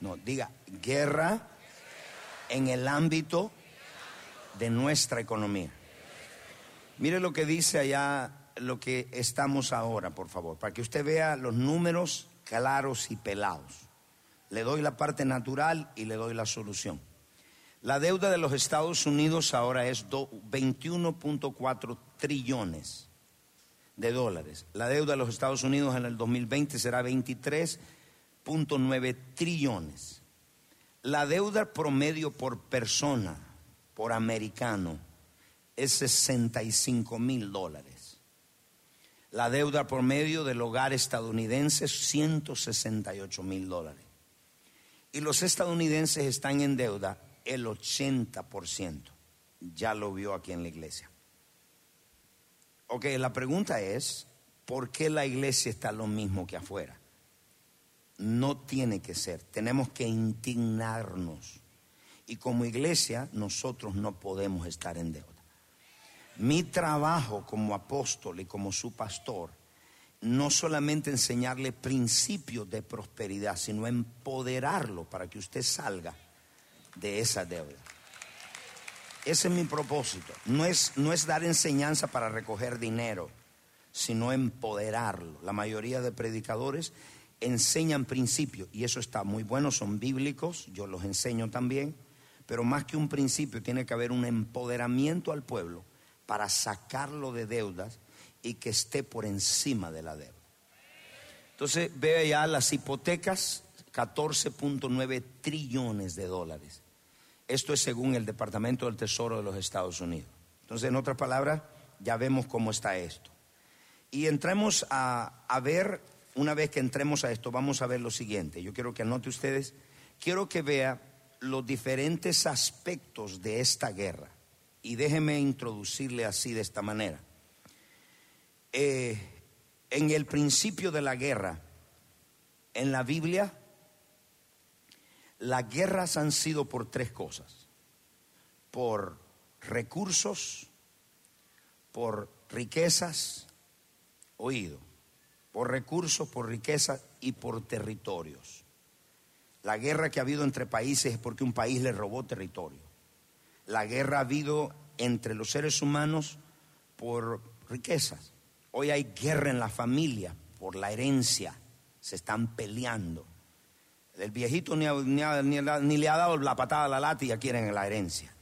No, diga guerra en el ámbito de nuestra economía. Mire lo que dice allá, lo que estamos ahora, por favor, para que usted vea los números claros y pelados. Le doy la parte natural y le doy la solución. La deuda de los Estados Unidos ahora es 21.4 trillones de dólares. La deuda de los Estados Unidos en el 2020 será 23.9 trillones. La deuda promedio por persona, por americano, es 65 mil dólares. La deuda promedio del hogar estadounidense es 168 mil dólares. Y los estadounidenses están en deuda el 80%. Ya lo vio aquí en la iglesia. Ok, la pregunta es, ¿por qué la iglesia está lo mismo que afuera? No tiene que ser, tenemos que indignarnos. Y como iglesia nosotros no podemos estar en deuda. Mi trabajo como apóstol y como su pastor, no solamente enseñarle principios de prosperidad, sino empoderarlo para que usted salga de esa deuda. Ese es mi propósito. No es, no es dar enseñanza para recoger dinero, sino empoderarlo. La mayoría de predicadores enseñan principios y eso está muy bueno, son bíblicos, yo los enseño también, pero más que un principio tiene que haber un empoderamiento al pueblo para sacarlo de deudas y que esté por encima de la deuda. Entonces vea ya las hipotecas, 14.9 trillones de dólares. Esto es según el Departamento del Tesoro de los Estados Unidos. Entonces, en otras palabras, ya vemos cómo está esto. Y entremos a, a, ver, una vez que entremos a esto, vamos a ver lo siguiente. Yo quiero que anote ustedes, quiero que vea los diferentes aspectos de esta guerra. Y déjeme introducirle así de esta manera. Eh, en el principio de la guerra, en la Biblia, las guerras han sido por tres cosas. Por recursos, por riquezas, oído, por recursos, por riquezas y por territorios. La guerra que ha habido entre países es porque un país le robó territorio. La guerra ha habido entre los seres humanos por riquezas. Hoy hay guerra en la familia por la herencia. Se están peleando. El viejito ni, le ha dado la patada a la lata y ya quieren la herencia.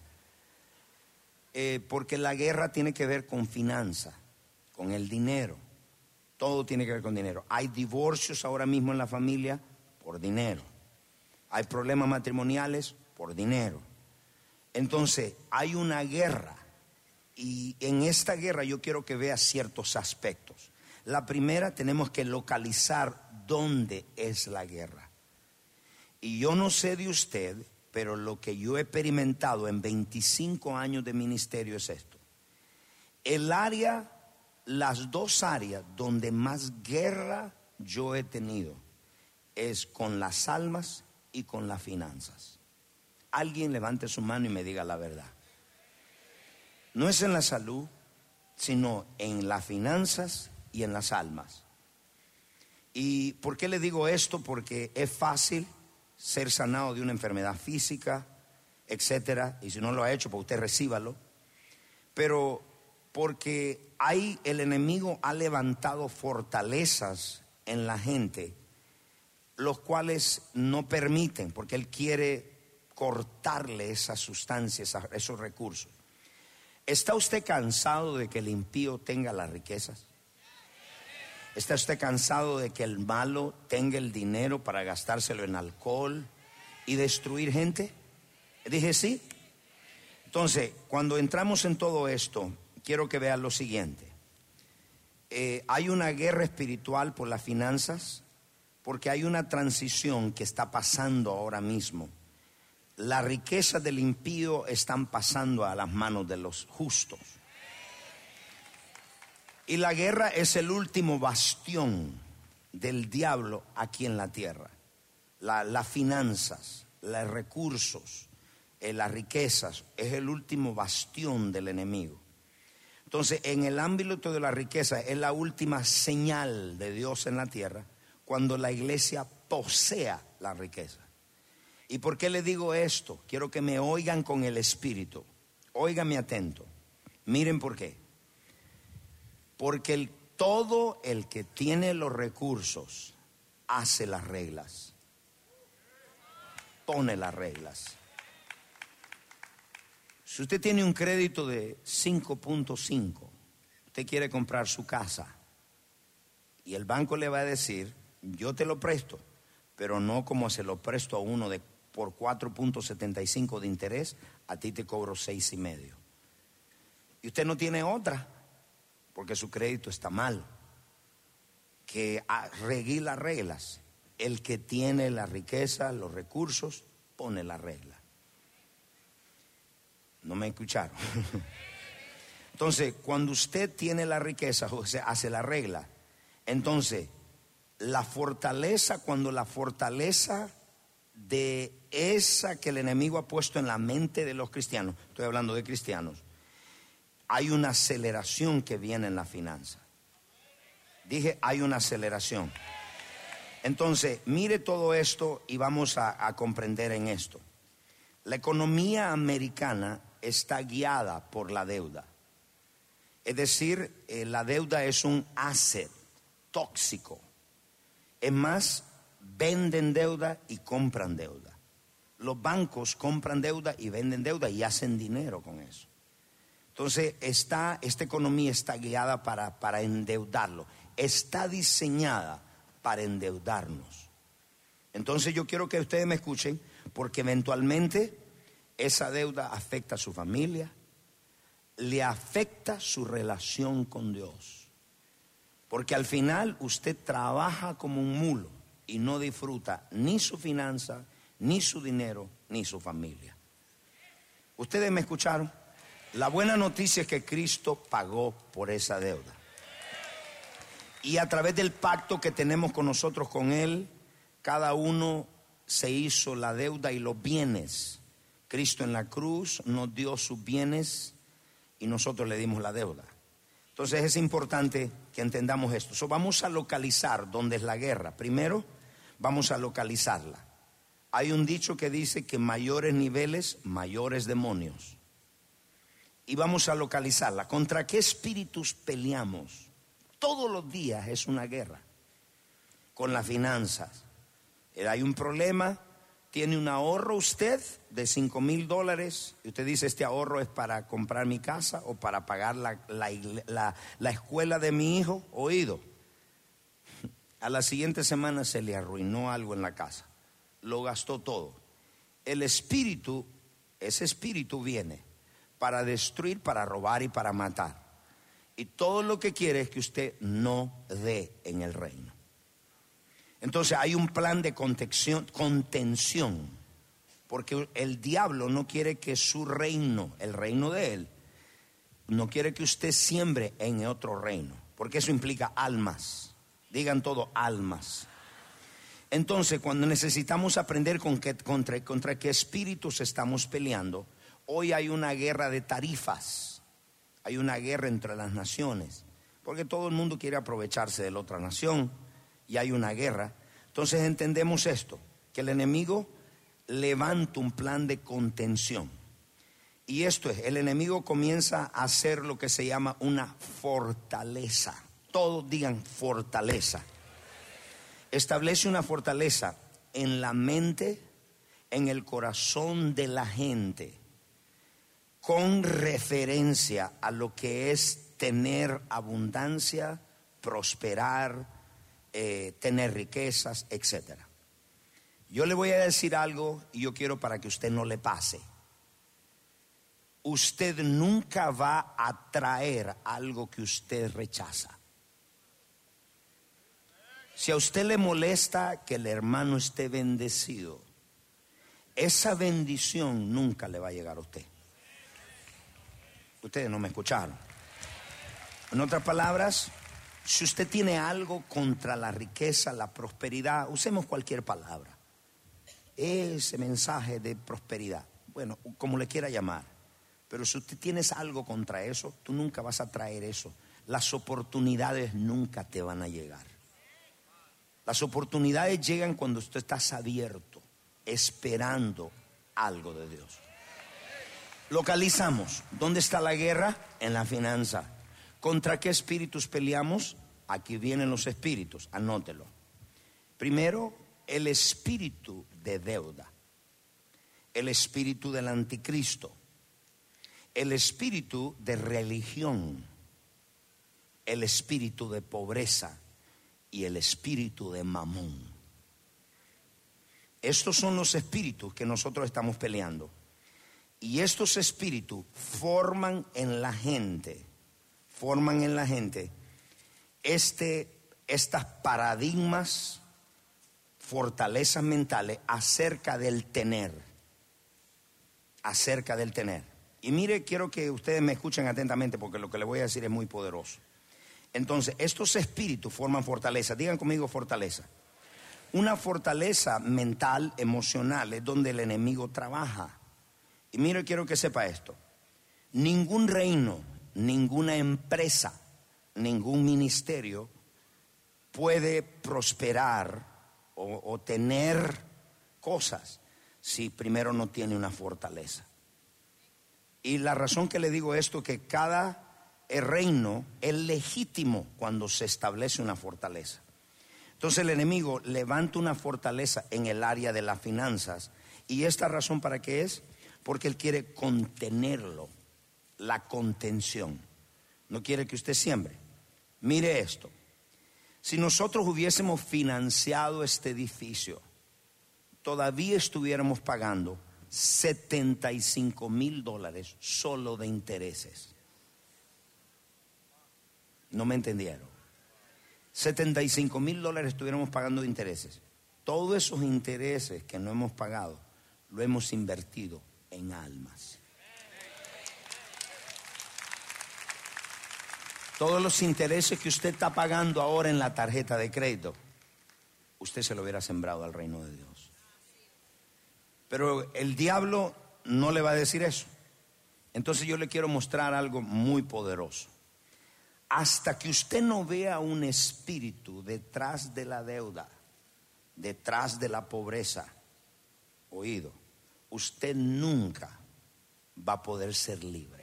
Eh, porque la guerra tiene que ver con finanzas, con el dinero. Todo tiene que ver con dinero. Hay divorcios ahora mismo en la familia por dinero. Hay problemas matrimoniales por dinero. Entonces, hay una guerra. Y en esta guerra yo quiero que vea ciertos aspectos. La primera, tenemos que localizar dónde es la guerra. Y yo no sé de usted, pero lo que yo he experimentado en 25 años de ministerio es esto. El área, las dos áreas donde más guerra yo he tenido es con las almas y con las finanzas. Alguien levante su mano y me diga la verdad. No es en la salud, sino en las finanzas y en las almas. ¿Y por qué le digo esto? Porque es fácil ser sanado de una enfermedad física, etcétera, y si no lo ha hecho, pues usted recíbalo. Pero porque hay el enemigo ha levantado fortalezas en la gente, los cuales no permiten, porque él quiere cortarle esas sustancias, esos recursos. ¿Está usted cansado de que el impío tenga las riquezas? ¿Está usted cansado de que el malo tenga el dinero para gastárselo en alcohol y destruir gente? Dije sí. Entonces, cuando entramos en todo esto, quiero que vean lo siguiente. Eh, hay una guerra espiritual por las finanzas, porque hay una transición que está pasando ahora mismo. La riqueza del impío están pasando a las manos de los justos. Y la guerra es el último bastión del diablo aquí en la tierra. las finanzas, los recursos, eh, las riquezas, es el último bastión del enemigo. Entonces, en el ámbito de la riqueza es la última señal de Dios en la tierra cuando la iglesia posea la riqueza. ¿Y por qué le digo esto? Quiero que me oigan con el espíritu. Óigame atento. Miren por qué. Porque todo el que tiene los recursos hace las reglas. Pone las reglas. Si usted tiene un crédito de 5.5, usted quiere comprar su casa y el banco le va a decir, yo te lo presto, pero no como se lo presto a uno de por 4.75 de interés, a ti te cobro seis y medio. Y usted no tiene otra, porque su crédito está mal, que arregle las reglas. El que tiene la riqueza, los recursos, pone la regla. No me escucharon. Entonces, cuando usted tiene la riqueza, o hace la regla. Entonces, la fortaleza, cuando la fortaleza de esa que el enemigo ha puesto en la mente de los cristianos, estoy hablando de cristianos, hay una aceleración que viene en la finanza. Dije, hay una aceleración. Entonces, mire todo esto y vamos a, comprender en esto. La economía americana está guiada por la deuda. Es decir, eh, la deuda es un asset tóxico. Es más, venden deuda y compran deuda. Los bancos compran deuda y venden deuda y hacen dinero con eso. Entonces, esta economía está guiada para, para endeudarlo. Está diseñada para endeudarnos. Entonces yo quiero que ustedes me escuchen porque eventualmente esa deuda afecta a su familia, le afecta su relación con Dios. Porque al final usted trabaja como un mulo y no disfruta ni su finanza, ni su dinero, ni su familia. ¿Ustedes me escucharon? La buena noticia es que Cristo pagó por esa deuda. Y a través del pacto que tenemos con nosotros, con Él, cada uno se hizo la deuda y los bienes. Cristo en la cruz nos dio sus bienes y nosotros le dimos la deuda. Entonces es importante que entendamos esto. vamos a localizar dónde es la guerra. Primero, vamos a localizarla. Hay un dicho que dice que mayores niveles, mayores demonios. Y vamos a localizarla. ¿Contra qué espíritus peleamos? Todos los días es una guerra. Con las finanzas. Eh, hay un problema, tiene un ahorro usted de 5 mil dólares y usted dice, este ahorro es para comprar mi casa o para pagar la, la escuela de mi hijo. Oído, a la siguiente semana se le arruinó algo en la casa. Lo gastó todo. El espíritu, ese espíritu viene para destruir, para robar y para matar. Y todo lo que quiere es que usted no dé en el reino. Entonces hay un plan de contención, porque el diablo no quiere que su reino, el reino de él, no quiere que usted siembre en otro reino, porque eso implica almas. Digan todo, almas. Entonces, cuando necesitamos aprender con contra, contra qué espíritus estamos peleando, hoy hay una guerra de tarifas, hay una guerra entre las naciones, porque todo el mundo quiere aprovecharse de la otra nación y hay una guerra. Entonces entendemos esto, que el enemigo levanta un plan de contención. Y esto es, el enemigo comienza a hacer lo que se llama una fortaleza todos digan fortaleza. Establece una fortaleza en la mente, en el corazón de la gente, con referencia a lo que es tener abundancia, prosperar, eh, tener riquezas, etc. Yo le voy a decir algo y yo quiero para que usted no le pase. Usted nunca va a traer algo que usted rechaza. Si a usted le molesta que el hermano esté bendecido, esa bendición nunca le va a llegar a usted. Ustedes no me escucharon. En otras palabras, si usted tiene algo contra la riqueza, la prosperidad, usemos cualquier palabra. Ese mensaje de prosperidad, bueno, como le quiera llamar. Pero si usted tienes algo contra eso, tú nunca vas a traer eso. Las oportunidades nunca te van a llegar. Las oportunidades llegan cuando usted estás abierto, esperando algo de Dios. Localizamos. ¿Dónde está la guerra? En la finanza. ¿Contra qué espíritus peleamos? Aquí vienen los espíritus, anótelo. Primero, el espíritu de deuda, el espíritu del anticristo, el espíritu de religión, el espíritu de pobreza y el espíritu de mamón. Estos son los espíritus que nosotros estamos peleando. Y estos espíritus forman en la gente, forman en la gente este, estas paradigmas, fortalezas mentales acerca del tener, acerca del tener. Y mire, quiero que ustedes me escuchen atentamente porque lo que les voy a decir es muy poderoso. Entonces, estos espíritus forman fortaleza. Digan conmigo fortaleza. Una fortaleza mental, emocional, es donde el enemigo trabaja. Y mire, quiero que sepa esto. Ningún reino, ninguna empresa, ningún ministerio puede prosperar o, tener cosas si primero no tiene una fortaleza. Y la razón que le digo esto es que cada reino es legítimo cuando se establece una fortaleza. Entonces el enemigo levanta una fortaleza en el área de las finanzas. ¿Y esta razón para qué es? porque Él quiere contenerlo, la contención. No quiere que usted siembre. Mire esto. Si nosotros hubiésemos financiado este edificio, todavía estuviéramos pagando 75 mil dólares solo de intereses. No me entendieron. 75 mil dólares estuviéramos pagando de intereses. Todos esos intereses que no hemos pagado, lo hemos invertido en almas. Todos los intereses que usted está pagando ahora en la tarjeta de crédito, usted se lo hubiera sembrado al reino de Dios. Pero el diablo no le va a decir eso. Entonces yo le quiero mostrar algo muy poderoso. Hasta que usted no vea un espíritu detrás de la deuda, detrás de la pobreza, oído, usted nunca va a poder ser libre.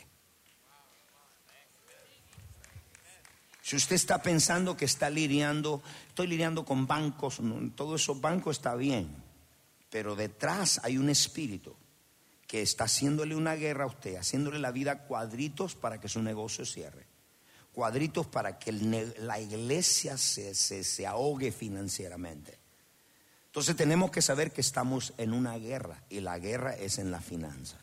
Si usted está pensando que está lidiando, estoy lidiando con bancos, todo esos bancos está bien, pero detrás hay un espíritu que está haciéndole una guerra a usted, haciéndole la vida cuadritos para que su negocio cierre, cuadritos para que la iglesia se, se ahogue financieramente. Entonces tenemos que saber que estamos en una guerra y la guerra es en la finanza.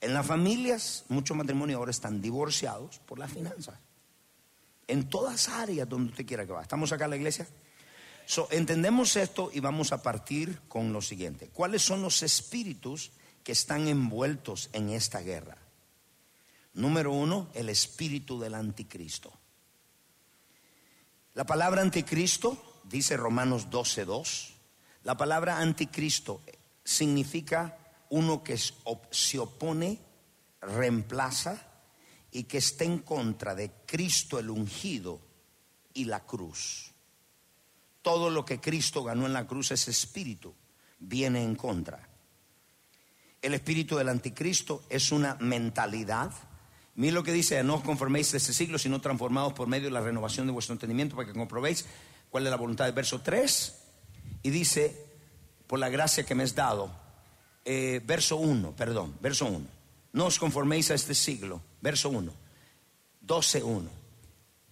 En las familias, muchos matrimonios ahora están divorciados por las finanzas. En todas áreas donde usted quiera que vaya. ¿Estamos acá en la iglesia? entendemos esto y vamos a partir con lo siguiente. ¿Cuáles son los espíritus que están envueltos en esta guerra? Número uno, el espíritu del anticristo. La palabra anticristo, dice Romanos 12.2, la palabra anticristo significa uno que se opone, reemplaza y que está en contra de Cristo el ungido y la cruz. Todo lo que Cristo ganó en la cruz, ese espíritu, viene en contra. El espíritu del anticristo es una mentalidad. Mira lo que dice, no os conforméis de este siglo, sino transformados por medio de la renovación de vuestro entendimiento para que comprobéis cuál es la voluntad del verso 3 y dice, por la gracia que me has dado, eh, verso 1, perdón, verso 1, no os conforméis a este siglo, verso 1, 12.1,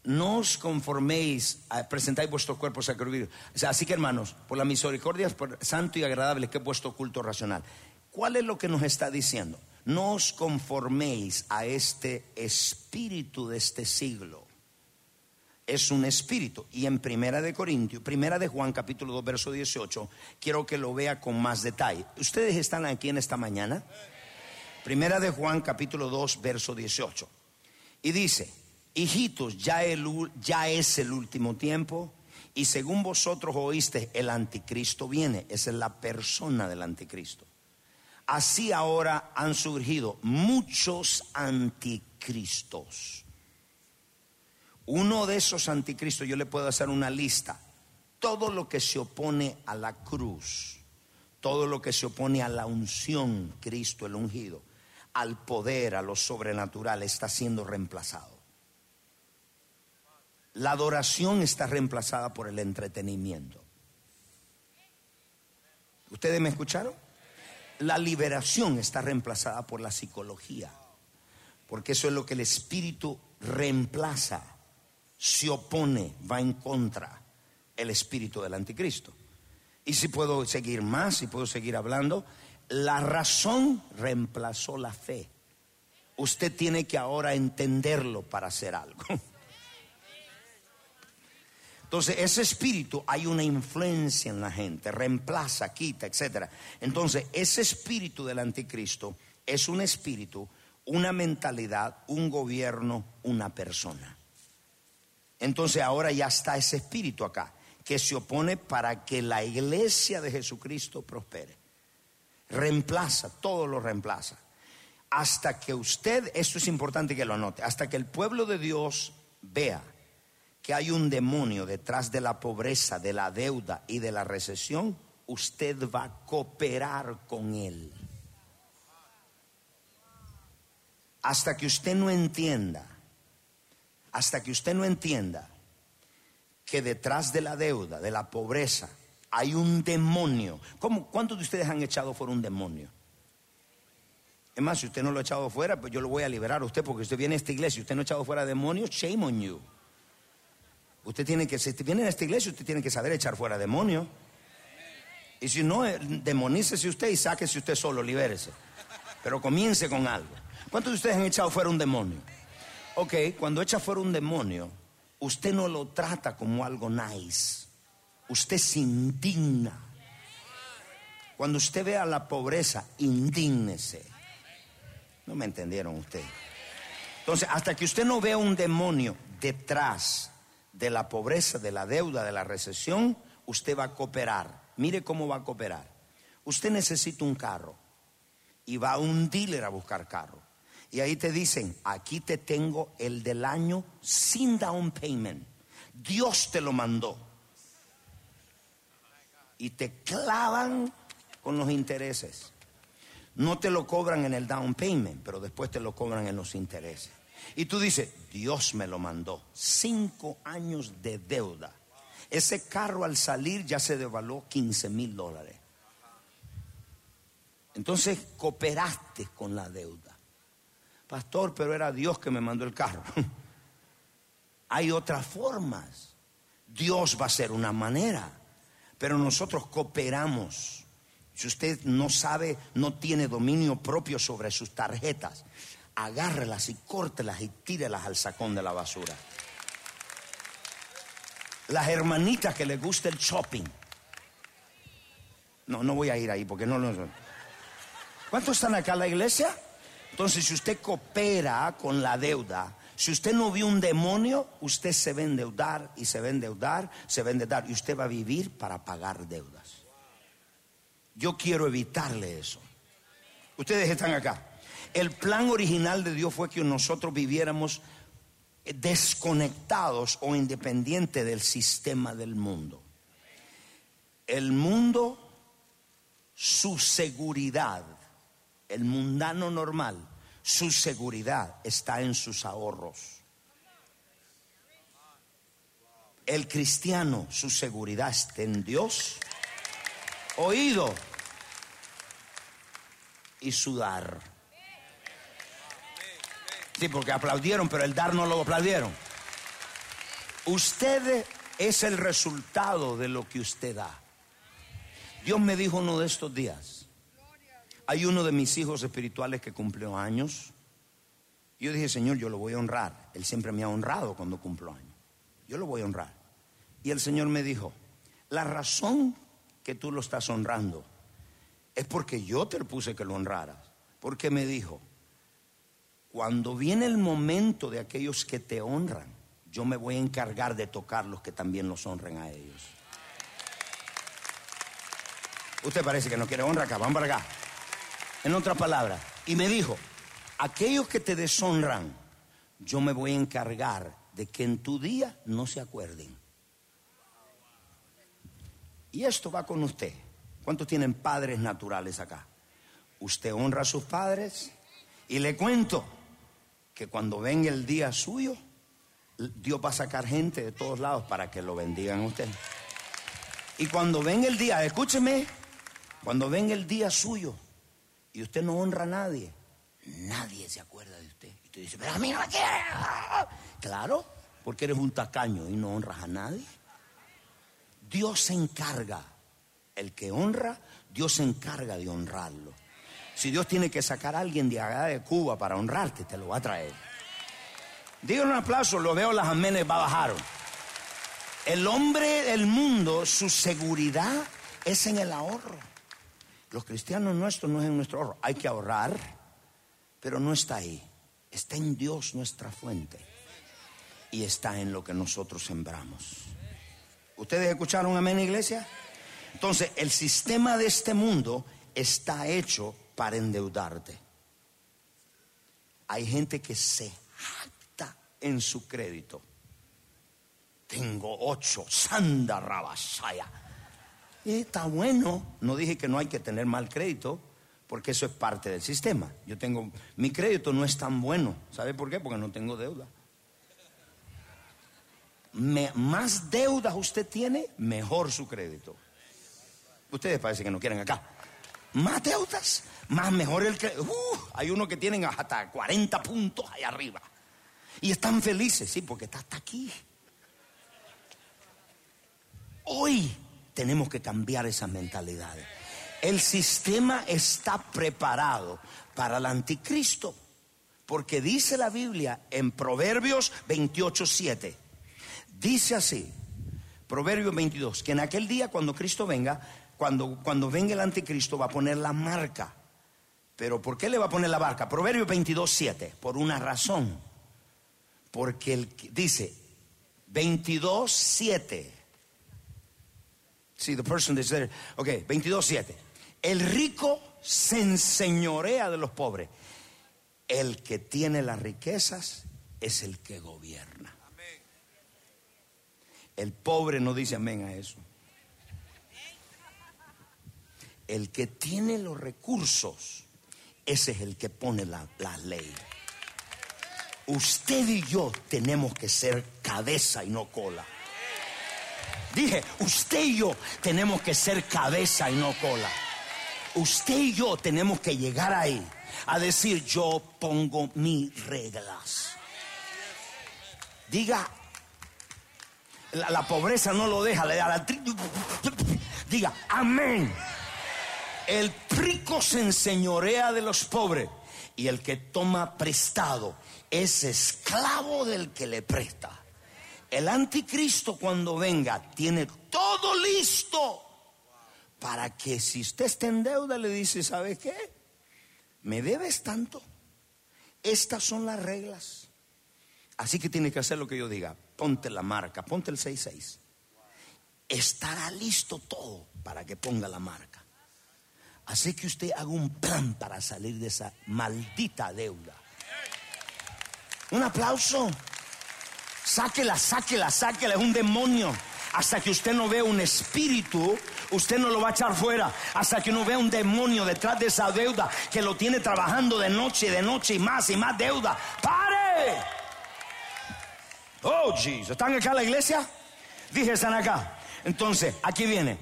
no os conforméis, a, presentáis vuestro cuerpo sacrificio. O así que hermanos, por la misericordia santo y agradable que es vuestro culto racional. ¿Cuál es lo que nos está diciendo? No os conforméis a este espíritu de este siglo es un espíritu. Y en Primera de Corintios, Primera de Juan capítulo 2 verso 18, quiero que lo vea con más detalle. ¿Ustedes están aquí en esta mañana? Primera de Juan capítulo 2 verso 18. Y dice, hijitos, ya, es el último tiempo y según vosotros oíste, el anticristo viene. Esa es la persona del anticristo. Así ahora han surgido muchos anticristos uno de esos anticristos, yo le puedo hacer una lista. Todo lo que se opone a la cruz, todo lo que se opone a la unción, Cristo el ungido, al poder, a lo sobrenatural, está siendo reemplazado. La adoración está reemplazada por el entretenimiento. ¿Ustedes me escucharon? La liberación está reemplazada por la psicología, porque eso es lo que el espíritu reemplaza, se opone, va en contra el espíritu del anticristo. Y si puedo seguir más, si puedo seguir hablando, la razón reemplazó la fe. Usted tiene que ahora entenderlo para hacer algo. Entonces, ese espíritu hay una influencia en la gente, reemplaza, quita, etc. Entonces, ese espíritu del anticristo es un espíritu, una mentalidad, un gobierno, una persona. Entonces, ahora ya está ese espíritu acá, que se opone para que la iglesia de Jesucristo prospere. Reemplaza, todo lo reemplaza. Hasta que usted, esto es importante que lo anote, hasta que el pueblo de Dios vea que hay un demonio detrás de la pobreza, de la deuda y de la recesión, usted va a cooperar con él. Hasta que usted no entienda, hasta que usted no entienda que detrás de la deuda, de la pobreza, hay un demonio. ¿Cómo, ¿Cuántos de ustedes han echado fuera un demonio? Es más, si usted no lo ha echado fuera, pues yo lo voy a liberar a usted porque usted viene a esta iglesia y usted no ha echado fuera demonios, shame on you. Usted tiene que, si viene a esta iglesia, usted tiene que saber echar fuera demonios. Y si no, eh, demonícese usted y sáquese usted solo, libérese. Pero comience con algo. ¿Cuántos de ustedes han echado fuera un demonio? Ok, cuando echa fuera un demonio, usted no lo trata como algo nice. Usted se indigna. Cuando usted vea la pobreza, indígnese. No me entendieron ustedes. Entonces, hasta que usted no vea un demonio detrás de la pobreza, de la deuda, de la recesión, usted va a cooperar. Mire cómo va a cooperar. Usted necesita un carro y va a un dealer a buscar carro. Y ahí te dicen, aquí te tengo el del año sin down payment. Dios te lo mandó. Y te clavan con los intereses. No te lo cobran en el down payment, pero después te lo cobran en los intereses. Y tú dices, Dios me lo mandó. Cinco años de deuda. Ese carro al salir ya se devaluó 15 mil dólares. Entonces cooperaste con la deuda. Pastor, pero era Dios que me mandó el carro. Hay otras formas. Dios va a ser una manera, pero nosotros cooperamos. Si usted no sabe, no tiene dominio propio sobre sus tarjetas, agárrelas y córtelas y tírelas al sacón de la basura. Las hermanitas que les gusta el shopping. No, no voy a ir ahí porque no lo... ¿Cuántos están acá en la iglesia? Entonces, si usted coopera con la deuda, si usted no vio un demonio, usted se va a endeudar y se va a endeudar, se va a endeudar y usted va a vivir para pagar deudas. Yo quiero evitarle eso. Ustedes están acá. El plan original de Dios fue que nosotros viviéramos desconectados o independientes del sistema del mundo. El mundo, su seguridad, el mundano normal, su seguridad está en sus ahorros. El cristiano, su seguridad está en Dios. Oído y sudar. Sí, porque aplaudieron, pero el dar no lo aplaudieron. Usted es el resultado de lo que usted da. Dios me dijo uno de estos días. Hay uno de mis hijos espirituales que cumplió años. Yo dije, Señor, yo lo voy a honrar. Él siempre me ha honrado cuando cumplo años. Yo lo voy a honrar. Y el Señor me dijo, la razón que tú lo estás honrando es porque yo te puse que lo honraras. Porque me dijo, cuando viene el momento de aquellos que te honran, yo me voy a encargar de tocar los que también los honren a ellos. Usted parece que no quiere honra acá, van para acá. En otra palabra, y me dijo, aquellos que te deshonran, yo me voy a encargar de que en tu día no se acuerden. Y esto va con usted. ¿Cuántos tienen padres naturales acá? Usted honra a sus padres y le cuento que cuando venga el día suyo, Dios va a sacar gente de todos lados para que lo bendigan a usted. Y cuando venga el día, escúcheme, cuando venga el día suyo y usted no honra a nadie, nadie se acuerda de usted. Y usted dice, pero a mí no me quiere. Claro, porque eres un tacaño y no honras a nadie. Dios se encarga. El que honra, Dios se encarga de honrarlo. Si Dios tiene que sacar a alguien de allá de Cuba para honrarte, te lo va a traer. Díganle un aplauso, lo veo, las amenes bajaron. El hombre del mundo, su seguridad es en el ahorro. Los cristianos nuestros no es en nuestro ahorro. Hay que ahorrar, pero no está ahí. Está en Dios nuestra fuente. Y está en lo que nosotros sembramos. ¿Ustedes escucharon amén, iglesia? Entonces, el sistema de este mundo está hecho para endeudarte. Hay gente que se jacta en su crédito. Tengo ocho, sanda rabasaya. Está bueno. No dije que no hay que tener mal crédito, porque eso es parte del sistema. Yo tengo, mi crédito no es tan bueno. ¿Sabe por qué? Porque no tengo deuda más deudas usted tiene, mejor su crédito. Ustedes parece que no quieren acá. Más deudas, más mejor el crédito. Hay uno que tienen hasta 40 puntos ahí arriba. Y están felices, sí, porque está hasta aquí. Hoy tenemos que cambiar esas mentalidades. El sistema está preparado para el anticristo. Porque dice la Biblia en Proverbios 28, 7 Dice así, Proverbio 22, que en aquel día cuando Cristo venga, cuando, cuando venga el anticristo va a poner la marca. Pero ¿por qué le va a poner la marca? Proverbio 22, 7, por una razón. Porque el, dice 22, 7. Sí, the person is there. Ok, 22, 7. El rico se enseñorea de los pobres. El que tiene las riquezas es el que gobierna. El pobre no dice amén a eso. El que tiene los recursos, ese es el que pone la, ley. Usted y yo tenemos que ser cabeza y no cola. Dije, usted y yo tenemos que ser cabeza y no cola. Usted y yo tenemos que llegar ahí a decir, yo pongo mis reglas. Diga la, pobreza no lo deja, le da la diga, amén. El rico se enseñorea de los pobres y el que toma prestado es esclavo del que le presta. El anticristo cuando venga tiene todo listo para que si usted está en deuda le dice, ¿sabe qué? Me debes tanto. Estas son las reglas. Así que tiene que hacer lo que yo diga ponte la marca, ponte el 66. Estará listo todo para que ponga la marca. Así que usted haga un plan para salir de esa maldita deuda. Un aplauso. Sáquela, sáquela, sáquela. Es un demonio. Hasta que usted no vea un espíritu, usted no lo va a echar fuera. Hasta que no vea un demonio detrás de esa deuda que lo tiene trabajando de noche y de noche y más y más deuda. ¡Pare! Oh, Jesus. ¿Están acá en la iglesia? Dije, están acá. Entonces, aquí viene.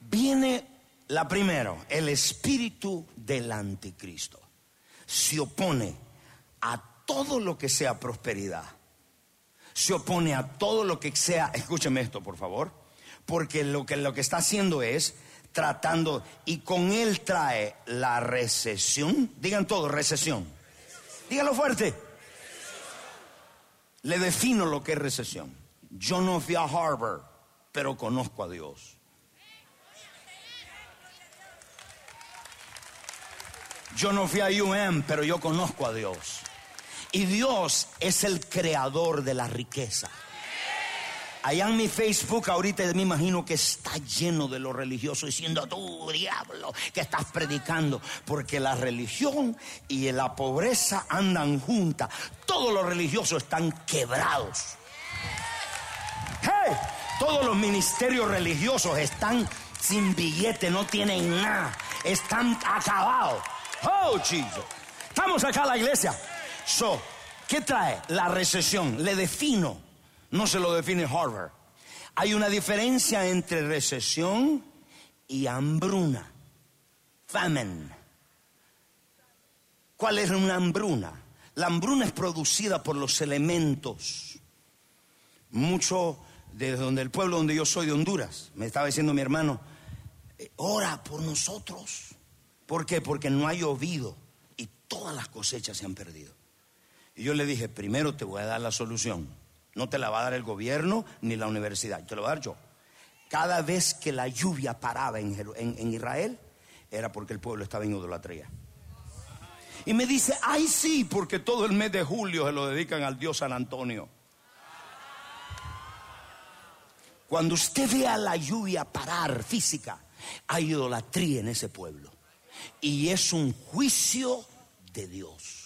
Viene la primero, el espíritu del anticristo. Se opone a todo lo que sea prosperidad. Se opone a todo lo que sea, escúcheme esto, por favor, porque lo que, lo que está haciendo es tratando, y con él trae la recesión. Digan todo, recesión. Díganlo fuerte le defino lo que es recesión. Yo no fui a Harvard, pero conozco a Dios. Yo no fui a UM, pero yo conozco a Dios. Y Dios es el creador de la riqueza. Allá en mi Facebook ahorita me imagino que está lleno de los religiosos diciendo, tú diablo, que estás predicando, porque la religión y la pobreza andan juntas. Todos los religiosos están quebrados. Todos los ministerios religiosos están sin billete, no tienen nada, están acabados. Oh, Jesus. Estamos acá en la iglesia. So, ¿qué trae? La recesión. Le defino, no se lo define Harvard. Hay una diferencia entre recesión y hambruna. Famine. ¿Cuál es una hambruna? La hambruna es producida por los elementos. Mucho de donde el pueblo donde yo soy de Honduras, me estaba diciendo mi hermano, eh, ora por nosotros. ¿Por qué? Porque no ha llovido y todas las cosechas se han perdido. Y yo le dije, primero te voy a dar la solución. No te la va a dar el gobierno ni la universidad, te la voy a dar yo. Cada vez que la lluvia paraba en, en Israel, era porque el pueblo estaba en idolatría. Y me dice, ay sí, porque todo el mes de julio se lo dedican al Dios San Antonio. Cuando usted vea la lluvia parar física, hay idolatría en ese pueblo. Y es un juicio de Dios.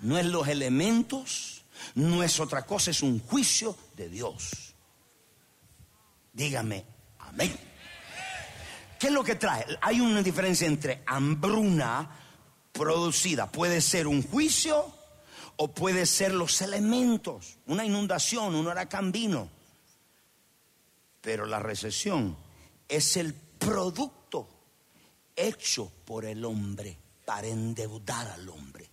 No es los elementos, no es otra cosa, es un juicio de Dios. Dígame, amén. ¿Qué es lo que trae? Hay una diferencia entre hambruna producida. Puede ser un juicio o puede ser los elementos, una inundación, un huracán vino. Pero la recesión es el producto hecho por el hombre para endeudar al hombre.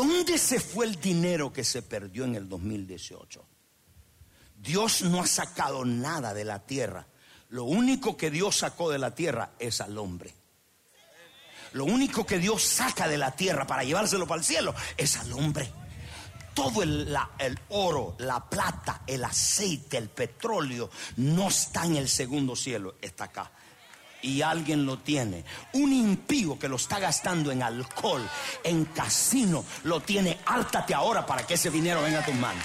¿Dónde se fue el dinero que se perdió en el 2018? Dios no ha sacado nada de la tierra. Lo único que Dios sacó de la tierra es al hombre. Lo único que Dios saca de la tierra para llevárselo para el cielo es al hombre todo el, oro, la plata, el aceite, el petróleo, no está en el segundo cielo, está acá. Y alguien lo tiene. Un impío que lo está gastando en alcohol, en casino, lo tiene. Hártate ahora para que ese dinero venga a tus manos.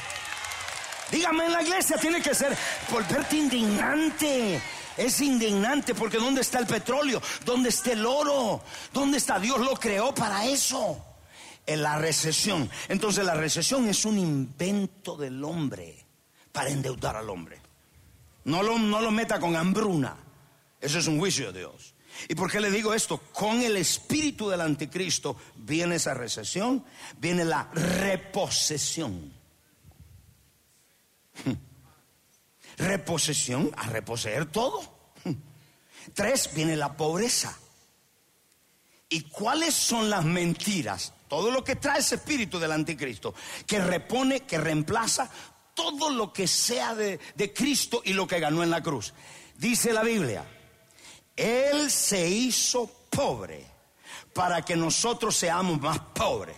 Dígame en la iglesia, tiene que ser volverte indignante. Es indignante porque ¿dónde está el petróleo? ¿Dónde está el oro? ¿Dónde está? Dios lo creó para eso en la recesión. Entonces la recesión es un invento del hombre para endeudar al hombre. No lo, no lo meta con hambruna. Eso es un juicio de Dios. ¿Y por qué le digo esto? Con el espíritu del anticristo viene esa recesión, viene la reposesión. Reposesión, a reposeer todo. Tres, viene la pobreza. ¿Y cuáles son las mentiras? Todo lo que trae ese espíritu del anticristo, que repone, que reemplaza todo lo que sea de, Cristo y lo que ganó en la cruz. Dice la Biblia, Él se hizo pobre para que nosotros seamos más pobres.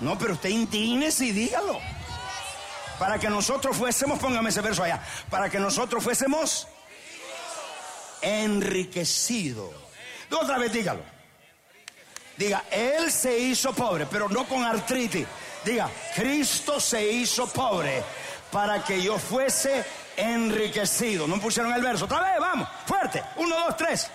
No, pero usted indígnese y dígalo. Para que nosotros fuésemos, póngame ese verso allá, para que nosotros fuésemos enriquecidos. Otra vez dígalo. Diga, Él se hizo pobre, pero no con artritis. Diga, Cristo se hizo pobre para que yo fuese enriquecido. ¿No pusieron el verso? Otra vez, vamos, fuerte. Uno, dos, tres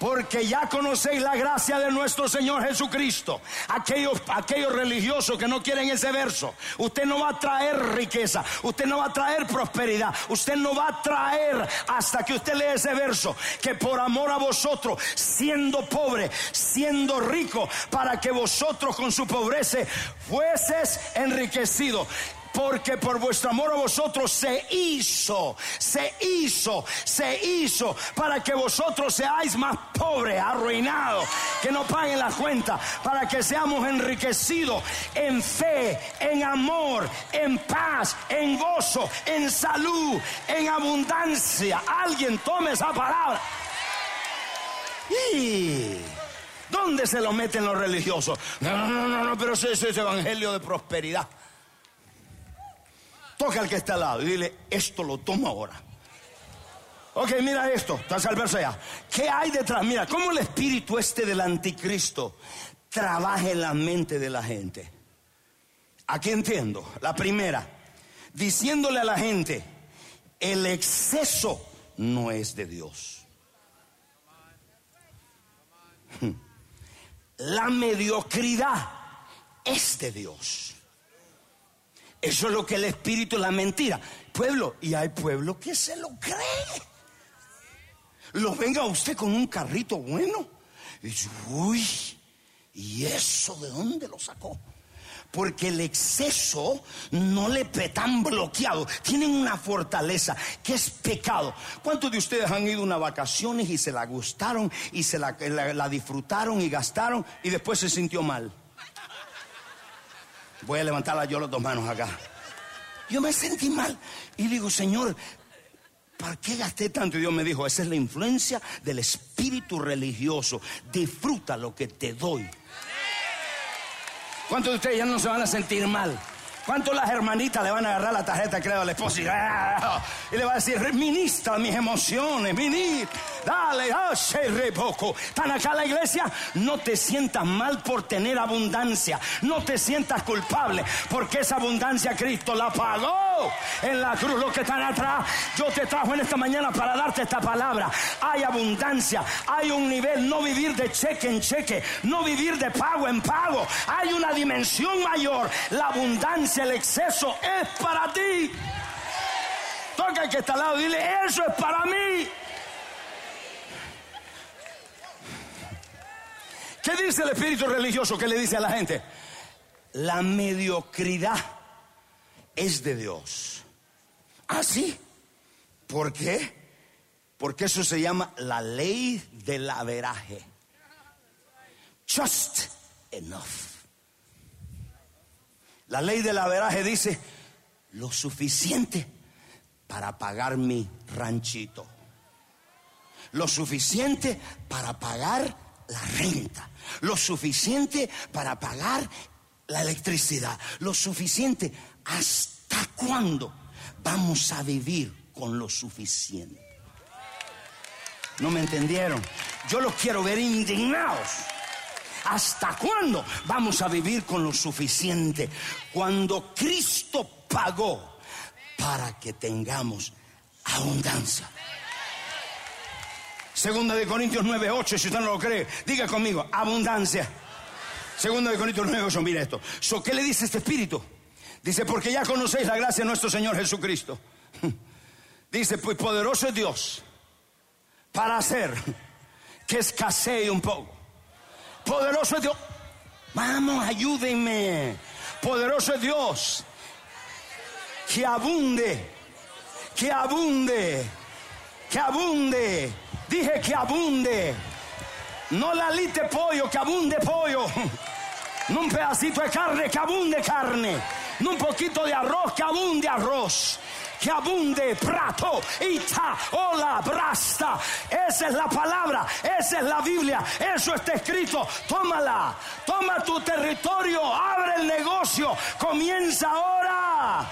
porque ya conocéis la gracia de nuestro Señor Jesucristo. Aquellos, aquellos religiosos que no quieren ese verso, usted no va a traer riqueza, usted no va a traer prosperidad, usted no va a traer hasta que usted lea ese verso, que por amor a vosotros, siendo pobre, siendo rico, para que vosotros con su pobreza fueses enriquecidos porque por vuestro amor a vosotros se hizo, se hizo, se hizo para que vosotros seáis más pobres, arruinados, que no paguen la cuenta, para que seamos enriquecidos en fe, en amor, en paz, en gozo, en salud, en abundancia. Alguien tome esa palabra. ¿Y dónde se lo meten los religiosos? No, no, no, no, pero ese es evangelio de prosperidad. Toca al que está al lado y dile, esto lo tomo ahora. Ok, mira esto, estás al verso. ¿Qué hay detrás? Mira, cómo el espíritu este del anticristo trabaja en la mente de la gente. Aquí entiendo. La primera, diciéndole a la gente, el exceso no es de Dios. La mediocridad es de Dios. Eso es lo que el espíritu es la mentira. Pueblo, y hay pueblo que se lo cree. Lo venga usted con un carrito bueno. Y dice, uy, ¿y eso de dónde lo sacó? Porque el exceso no le tan bloqueado. Tienen una fortaleza que es pecado. ¿Cuántos de ustedes han ido a unas vacaciones y se la gustaron y se la, la disfrutaron y gastaron y después se sintió mal? Voy a levantarla yo las dos manos acá. Yo me sentí mal y digo, Señor, ¿para qué gasté tanto? Y Dios me dijo, esa es la influencia del espíritu religioso. Disfruta lo que te doy. ¿Cuántos de ustedes ya no se van a sentir mal? ¿Cuánto las hermanitas le van a agarrar la tarjeta creo al esposo y, le va a decir, ministra mis emociones, ministra, dale, hace poco. ¿Están acá en la iglesia? No te sientas mal por tener abundancia. No te sientas culpable porque esa abundancia Cristo la pagó en la cruz. Los que están atrás, yo te trajo en esta mañana para darte esta palabra. Hay abundancia, hay un nivel, no vivir de cheque en cheque, no vivir de pago en pago. Hay una dimensión mayor, la abundancia el exceso es para ti. Toca el que está al lado, dile, eso es para mí. ¿Qué dice el espíritu religioso que le dice a la gente? La mediocridad es de Dios. ¿Ah, sí? ¿Por qué? Porque eso se llama la ley del averaje. Just enough. La ley del averaje dice lo suficiente para pagar mi ranchito. Lo suficiente para pagar la renta. Lo suficiente para pagar la electricidad. Lo suficiente. ¿Hasta cuándo vamos a vivir con lo suficiente? ¿No me entendieron? Yo los quiero ver indignados. ¿Hasta cuándo vamos a vivir con lo suficiente? Cuando Cristo pagó para que tengamos abundancia. Segunda de Corintios 9, 8, si usted no lo cree, diga conmigo, abundancia. Segunda de Corintios 9, 8, mire esto. ¿Qué le dice este espíritu? Dice, porque ya conocéis la gracia de nuestro Señor Jesucristo. Dice, pues poderoso es Dios para hacer que escasee un poco. Poderoso es Dios. Vamos, ayúdenme. Poderoso es Dios. Que abunde. Que abunde. Que abunde. Dije que abunde. No la lite pollo, que abunde pollo. No un pedacito de carne, que abunde carne. No un poquito de arroz, que abunde arroz que abunde, prato, ita, hola, brasta. Esa es la palabra, esa es la Biblia, eso está escrito. Tómala, toma tu territorio, abre el negocio, comienza ahora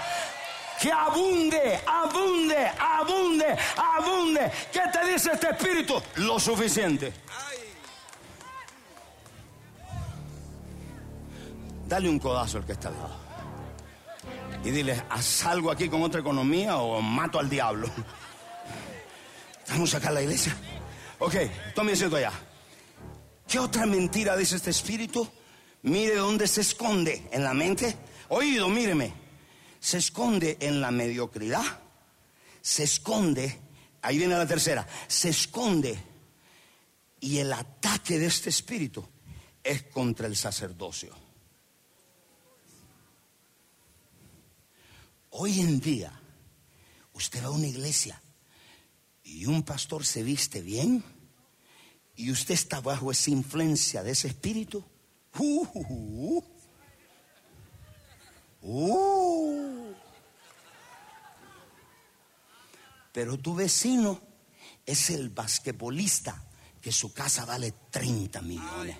que abunde, abunde, abunde, abunde. ¿Qué te dice este espíritu? Lo suficiente. Dale un codazo al que está al lado y dile, salgo aquí con otra economía o mato al diablo. Vamos a sacar la iglesia. Ok, tome esto allá. ¿Qué otra mentira dice este espíritu? Mire dónde se esconde, en la mente. Oído, míreme. Se esconde en la mediocridad. Se esconde, ahí viene la tercera, se esconde. Y el ataque de este espíritu es contra el sacerdocio. Hoy en día, usted va a una iglesia y un pastor se viste bien y usted está bajo esa influencia de ese espíritu. Uh, uh, uh, Pero tu vecino es el basquetbolista que su casa vale 30 millones.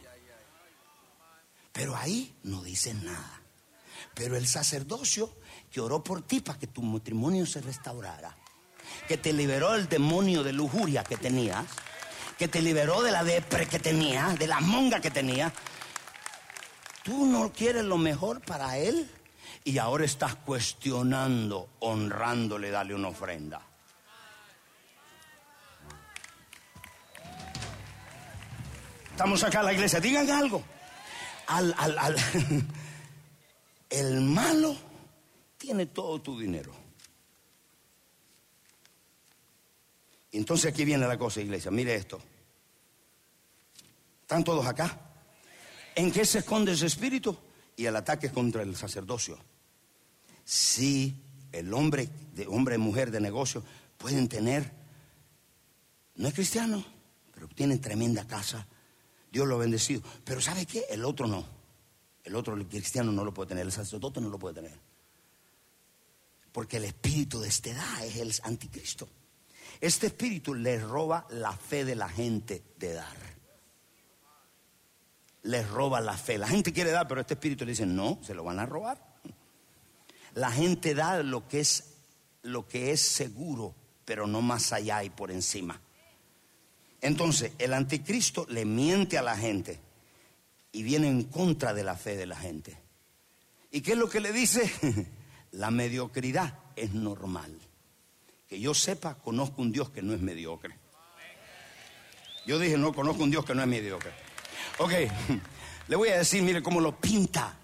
Pero ahí no dicen nada. Pero el sacerdocio que oró por ti para que tu matrimonio se restaurara, que te liberó del demonio de lujuria que tenías, que te liberó de la depre que tenías, de la monga que tenías. Tú no quieres lo mejor para él y ahora estás cuestionando, honrándole, darle una ofrenda. Estamos acá en la iglesia, digan algo. Al, al, al, el malo tiene todo tu dinero? Entonces aquí viene la cosa, iglesia. Mire esto. ¿Están todos acá? ¿En qué se esconde ese espíritu? Y el ataque contra el sacerdocio. Si el hombre, de hombre y mujer de negocio pueden tener, no es cristiano, pero tienen tremenda casa, Dios lo ha bendecido. Pero ¿sabe qué? El otro no. El otro, cristiano, no lo puede tener, el sacerdote no lo puede tener. Porque el espíritu de esta edad es el anticristo. Este espíritu le roba la fe de la gente de dar. Le roba la fe. La gente quiere dar, pero este espíritu le dice, no, se lo van a robar. La gente da lo que es, lo que es seguro, pero no más allá y por encima. Entonces, el anticristo le miente a la gente y viene en contra de la fe de la gente. ¿Y qué es lo que le dice? la mediocridad es normal. Que yo sepa, conozco un Dios que no es mediocre. Yo dije, no, conozco un Dios que no es mediocre. Ok, le voy a decir, mire cómo lo pinta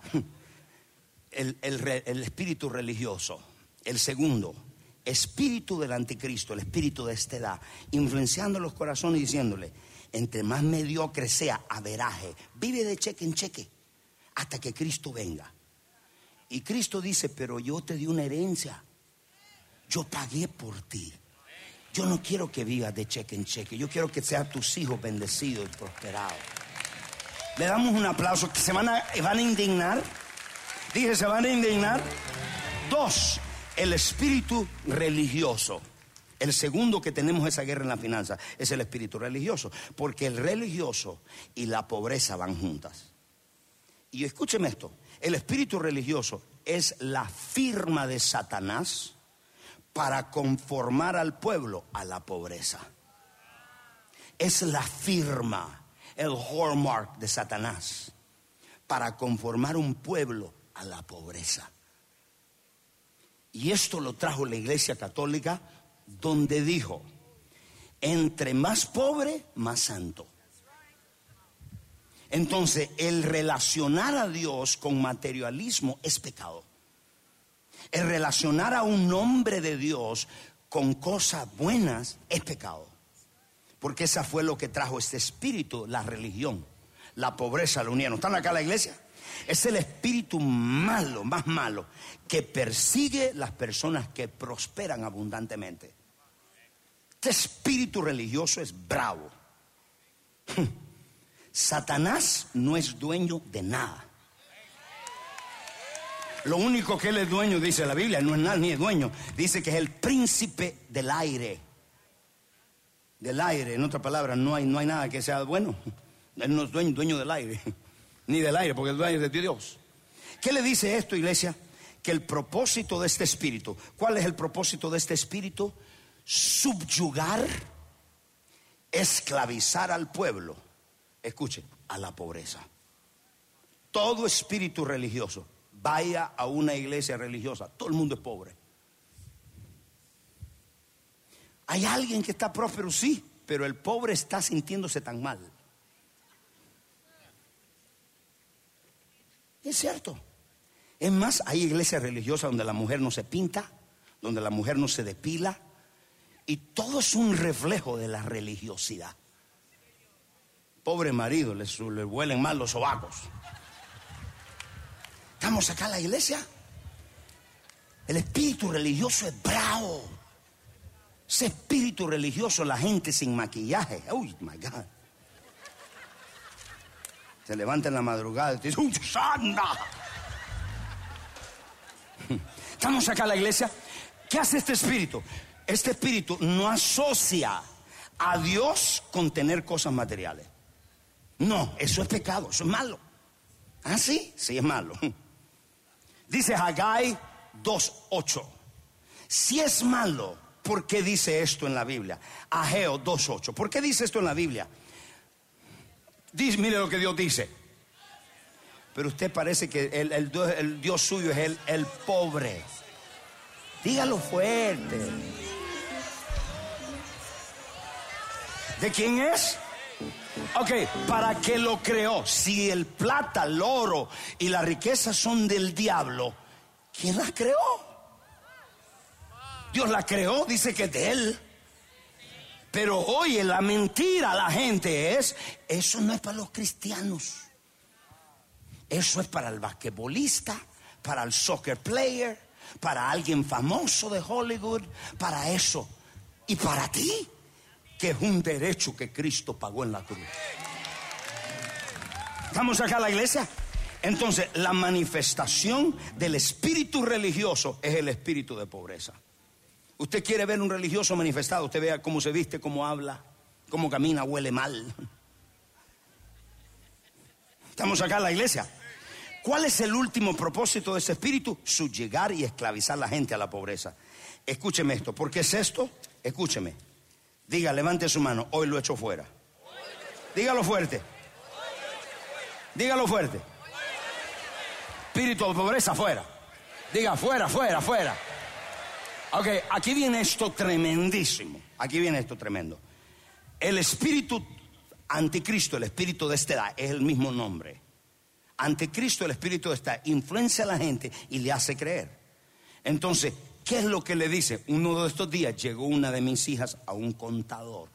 el, el espíritu religioso. El segundo, espíritu del anticristo, el espíritu de esta edad, influenciando los corazones y diciéndole, entre más mediocre sea, averaje, vive de cheque en cheque hasta que Cristo venga. Y Cristo dice, pero yo te di una herencia, yo pagué por ti. Yo no quiero que vivas de cheque en cheque, yo quiero que sean tus hijos bendecidos y prosperados. Le damos un aplauso, se van a, van a indignar. Dije, se van a indignar. Dos, el espíritu religioso. El segundo que tenemos esa guerra en la finanza es el espíritu religioso, porque el religioso y la pobreza van juntas. Y escúcheme esto, el espíritu religioso es la firma de Satanás para conformar al pueblo a la pobreza. Es la firma, el hallmark de Satanás para conformar un pueblo a la pobreza. Y esto lo trajo la Iglesia Católica, donde dijo, entre más pobre, más santo. Entonces, el relacionar a Dios con materialismo es pecado. El relacionar a un nombre de Dios con cosas buenas es pecado. Porque esa fue lo que trajo este espíritu, la religión, la pobreza, la unión. ¿Están acá la iglesia? Es el espíritu malo, más malo, que persigue las personas que prosperan abundantemente. Este espíritu religioso es bravo. Satanás no es dueño de nada. Lo único que él es dueño, dice la Biblia, no es nada ni es dueño. Dice que es el príncipe del aire. Del aire, en otra palabra, no hay, no hay nada que sea bueno. Él no es dueño, dueño del aire ni del aire, porque el aire es de Dios. ¿Qué le dice esto, iglesia? Que el propósito de este espíritu, ¿cuál es el propósito de este espíritu? Subyugar, esclavizar al pueblo, escuche, a la pobreza. Todo espíritu religioso, vaya a una iglesia religiosa, todo el mundo es pobre. Hay alguien que está próspero, sí, pero el pobre está sintiéndose tan mal. Es cierto. Es más, hay iglesias religiosas donde la mujer no se pinta, donde la mujer no se depila, y todo es un reflejo de la religiosidad. Pobre marido, le, le huelen mal los sobacos. Estamos acá en la iglesia. El espíritu religioso es bravo. Ese espíritu religioso, la gente sin maquillaje. Uy, my God se levanta en la madrugada y te dice, ¡Uy, sanda! Estamos acá en la iglesia. ¿Qué hace este espíritu? Este espíritu no asocia a Dios con tener cosas materiales. No, eso es pecado, eso es malo. ¿Ah, sí? Sí, es malo. Dice Haggai 2.8. Si es malo, ¿por qué dice esto en la Biblia? Ageo 2.8. ¿Por qué dice esto en la Biblia? Dice, mire lo que Dios dice. Pero usted parece que el, Dios, suyo es el, el pobre. Dígalo fuerte. ¿De quién es? Ok, ¿para qué lo creó? Si el plata, el oro y la riqueza son del diablo, ¿quién las creó? Dios la creó, dice que es de Él. Pero oye, la mentira a la gente es, eso no es para los cristianos. Eso es para el basquetbolista, para el soccer player, para alguien famoso de Hollywood, para eso. Y para ti, que es un derecho que Cristo pagó en la cruz. ¿Estamos acá a la iglesia? Entonces, la manifestación del espíritu religioso es el espíritu de pobreza. Usted quiere ver un religioso manifestado, usted vea cómo se viste, cómo habla, cómo camina, huele mal. Estamos acá en la iglesia. ¿Cuál es el último propósito de ese espíritu? Subyegar y esclavizar a la gente a la pobreza. Escúcheme esto, ¿por qué es esto? Escúcheme. Diga, levante su mano, hoy lo echo fuera. Dígalo fuerte. Dígalo fuerte. Espíritu de pobreza fuera. Diga, fuera, fuera, fuera. Ok, aquí viene esto tremendísimo. Aquí viene esto tremendo. El espíritu anticristo, el espíritu de esta edad, es el mismo nombre. Anticristo, el espíritu de esta influencia a la gente y le hace creer. Entonces, ¿qué es lo que le dice? Uno de estos días llegó una de mis hijas a un contador,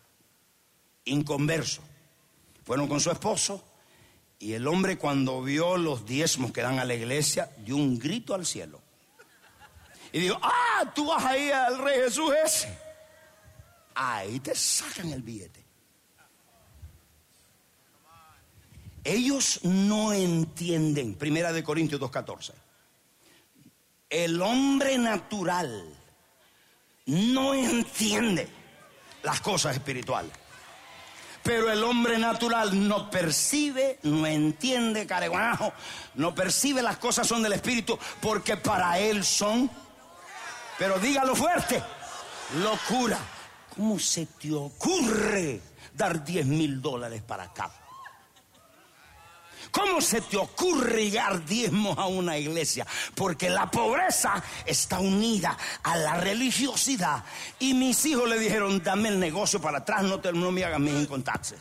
inconverso. Fueron con su esposo y el hombre cuando vio los diezmos que dan a la iglesia dio un grito al cielo. Y dijo, ah, tú vas ahí al rey Jesús ese. Ahí te sacan el billete. Ellos no entienden, Primera de Corintios 2.14, el hombre natural no entiende las cosas espirituales. Pero el hombre natural no percibe, no entiende, careguanajo, no percibe las cosas son del espíritu porque para él son. Pero dígalo fuerte, locura. ¿Cómo se te ocurre dar 10 mil dólares para acá? ¿Cómo se te ocurre dar diezmos a una iglesia? Porque la pobreza está unida a la religiosidad. Y mis hijos le dijeron, dame el negocio para atrás, no, te, no me hagas mis incontaxes.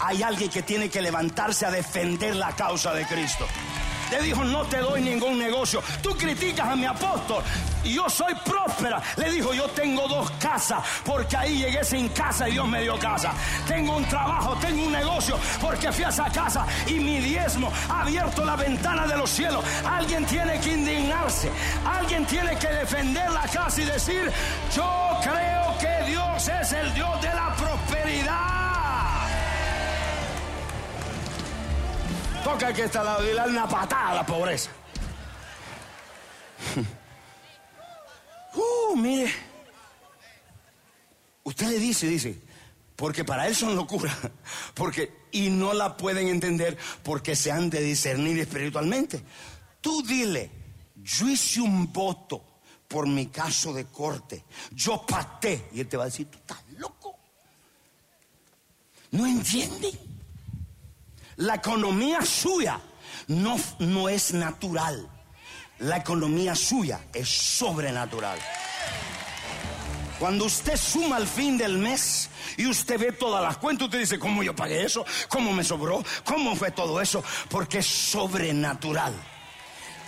Hay alguien que tiene que levantarse a defender la causa de Cristo le dijo, no te doy ningún negocio. Tú criticas a mi apóstol yo soy próspera. Le dijo, yo tengo dos casas porque ahí llegué sin casa y Dios me dio casa. Tengo un trabajo, tengo un negocio porque fui a esa casa y mi diezmo ha abierto la ventana de los cielos. Alguien tiene que indignarse. Alguien tiene que defender la casa y decir, yo creo que Dios es el Dios de la prosperidad. Que está lado y darle una patada a la pobreza. Uh, mire. Usted le dice, dice, porque para él son locuras, porque y no la pueden entender porque se han de discernir espiritualmente. Tú dile, yo hice un voto por mi caso de corte, yo paté y él te va a decir, tú estás loco. No entiende. La economía suya no, no es natural. La economía suya es sobrenatural. Cuando usted suma al fin del mes y usted ve todas las cuentas, usted dice, ¿cómo yo pagué eso? ¿Cómo me sobró? ¿Cómo fue todo eso? Porque es sobrenatural.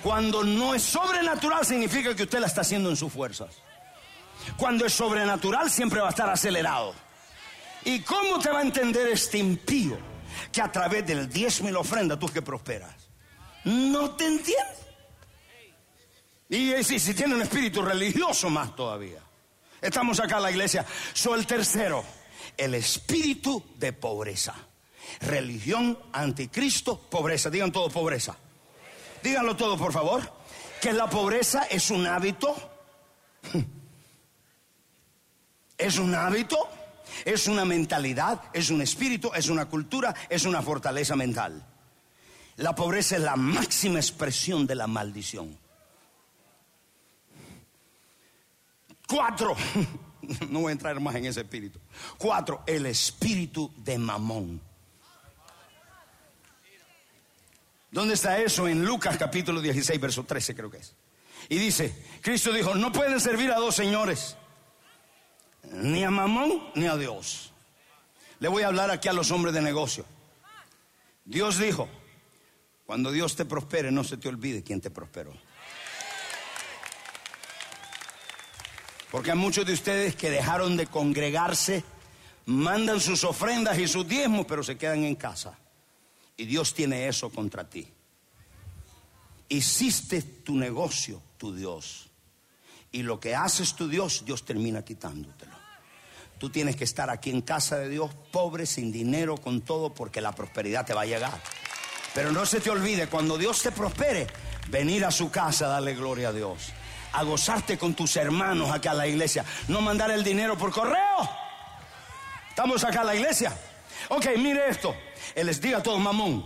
Cuando no es sobrenatural significa que usted la está haciendo en sus fuerzas. Cuando es sobrenatural siempre va a estar acelerado. ¿Y cómo te va a entender este impío? Que a través del diezmo y la ofrenda tú que prosperas. No te entiendo. Y si, si tiene un espíritu religioso más todavía. Estamos acá en la iglesia. Soy el tercero, el espíritu de pobreza. Religión, anticristo, pobreza. Digan todo pobreza. Díganlo todo, por favor. Que la pobreza es un hábito. Es un hábito es una mentalidad, es un espíritu, es una cultura, es una fortaleza mental. La pobreza es la máxima expresión de la maldición. Cuatro, no voy a entrar más en ese espíritu. Cuatro, el espíritu de mamón. ¿Dónde está eso? En Lucas capítulo 16, verso 13 creo que es. Y dice, Cristo dijo, no pueden servir a dos señores ni a Mamón ni a Dios. Le voy a hablar aquí a los hombres de negocio. Dios dijo, cuando Dios te prospere, no se te olvide quién te prosperó. Porque hay muchos de ustedes que dejaron de congregarse, mandan sus ofrendas y sus diezmos, pero se quedan en casa. Y Dios tiene eso contra ti. Hiciste tu negocio, tu Dios. Y lo que haces tu Dios, Dios termina quitándotelo. Tú tienes que estar aquí en casa de Dios, pobre, sin dinero, con todo, porque la prosperidad te va a llegar. Pero no se te olvide, cuando Dios te prospere, venir a su casa a darle gloria a Dios. A gozarte con tus hermanos acá a la iglesia. No mandar el dinero por correo. Estamos acá a la iglesia. Ok, mire esto. Él les diga a todos, mamón.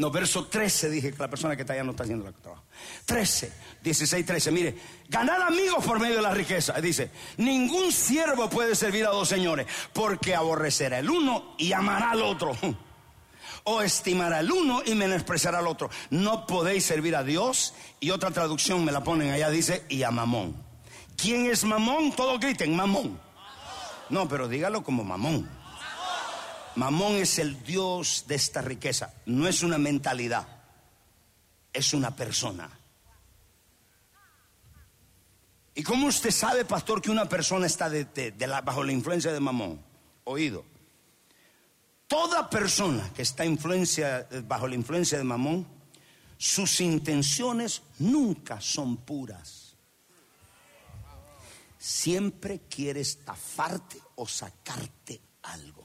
No, verso 13 dije que la persona que está allá no está haciendo el trabajo. 13, 16, 13. Mire, ganar amigos por medio de la riqueza. Dice, ningún siervo puede servir a dos señores porque aborrecerá el uno y amará al otro. O estimará el uno y menospreciará al otro. No podéis servir a Dios. Y otra traducción me la ponen allá, dice, y a mamón. ¿Quién es mamón? Todos griten, mamón. No, pero dígalo como mamón. Mamón es el Dios de esta riqueza. No es una mentalidad, es una persona. ¿Y cómo usted sabe, pastor, que una persona está bajo la influencia de Mamón? Oído. Toda persona que está influencia, bajo la influencia de Mamón, sus intenciones nunca son puras. Siempre quiere estafarte o sacarte algo.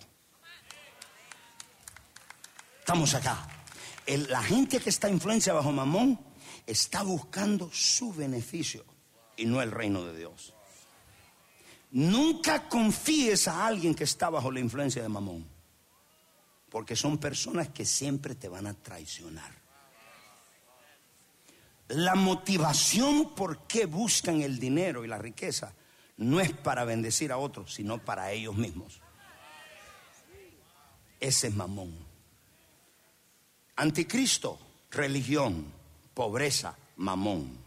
Estamos acá. la gente que está influencia bajo Mamón está buscando su beneficio y no el reino de Dios. Nunca confíes a alguien que está bajo la influencia de Mamón, porque son personas que siempre te van a traicionar. La motivación por qué buscan el dinero y la riqueza no es para bendecir a otros, sino para ellos mismos. Ese es Mamón. Anticristo, religión, pobreza, mamón.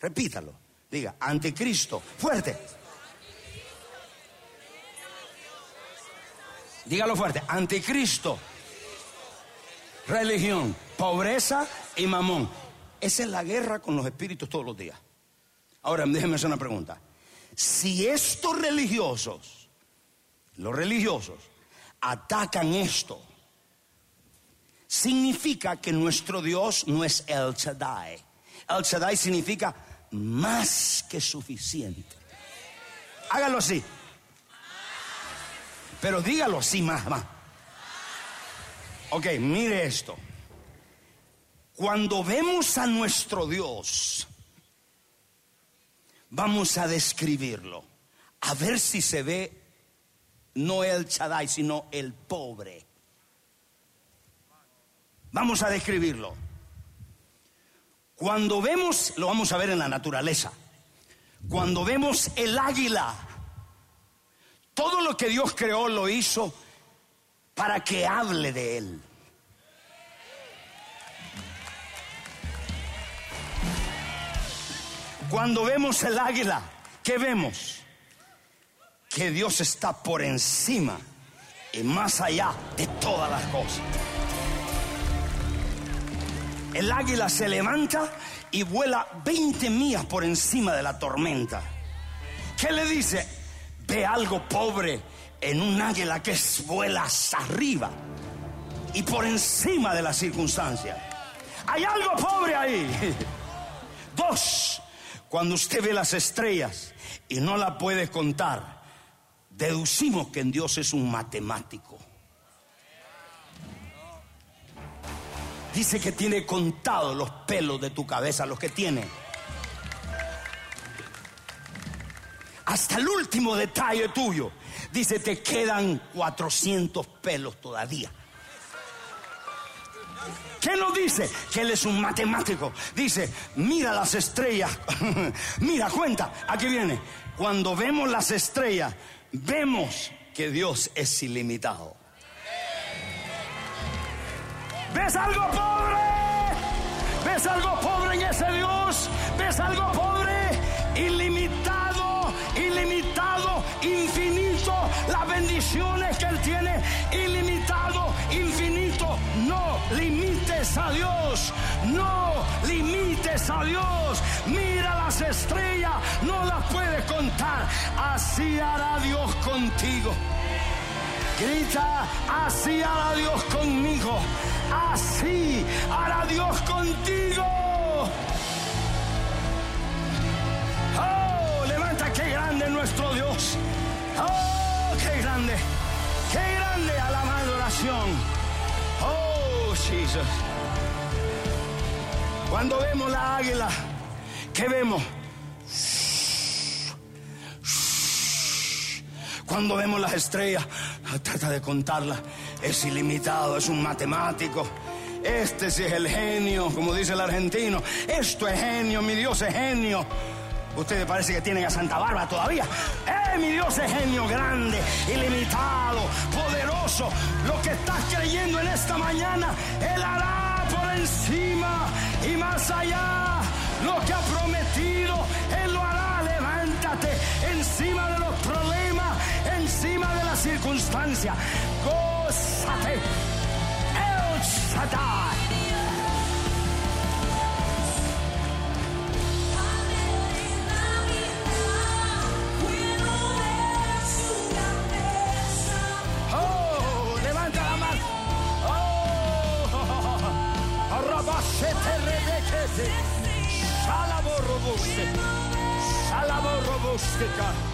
Repítalo. Diga, anticristo, fuerte. Dígalo fuerte, anticristo, religión, pobreza y mamón. Esa es la guerra con los espíritus todos los días. Ahora, déjeme hacer una pregunta. Si estos religiosos, los religiosos, atacan esto, significa que nuestro Dios no es El Shaddai. El Shaddai significa más que suficiente. Hágalo así. Pero dígalo así más, más. Ok, mire esto. Cuando vemos a nuestro Dios, vamos a describirlo. A ver si se ve no el Shaddai, sino el pobre. Vamos a describirlo. Cuando vemos, lo vamos a ver en la naturaleza, cuando vemos el águila, todo lo que Dios creó lo hizo para que hable de él. Cuando vemos el águila, ¿qué vemos? Que Dios está por encima y más allá de todas las cosas el águila se levanta y vuela 20 millas por encima de la tormenta. ¿Qué le dice? Ve algo pobre en un águila que vuela arriba y por encima de las circunstancias. Hay algo pobre ahí. Dos, cuando usted ve las estrellas y no la puede contar, deducimos que en Dios es un matemático. Dice que tiene contados los pelos de tu cabeza, los que tiene. Hasta el último detalle tuyo. Dice, te quedan 400 pelos todavía. ¿Qué nos dice? Que él es un matemático. Dice, mira las estrellas. mira, cuenta, aquí viene. Cuando vemos las estrellas, vemos que Dios es ilimitado. ¿Ves algo pobre? ¿Ves algo pobre en ese Dios? ¿Ves algo pobre? Ilimitado, ilimitado, infinito. Las bendiciones que Él tiene, ilimitado, infinito. No limites a Dios, no limites a Dios. Mira las estrellas, no las puedes contar. Así hará Dios contigo. Grita, así hará Dios conmigo. Así hará Dios contigo. Oh, levanta, qué grande nuestro Dios. Oh, qué grande. Qué grande a la adoración. Oh, Jesus. Cuando vemos la águila, ¿qué vemos? Cuando vemos las estrellas, trata de contarlas, es ilimitado, es un matemático. Este sí es el genio, como dice el argentino. Esto es genio, mi Dios es genio. Ustedes parece que tienen a Santa Bárbara todavía. ¡Eh, mi Dios es genio grande, ilimitado, poderoso! Lo que estás creyendo en esta mañana, Él hará por encima y más allá. Lo que ha prometido, Él lo hará. Circunstancias. Gózate. El Shaddai. Oh, levanta la mano. Oh. Shalabo robuste. Shalabo robustica.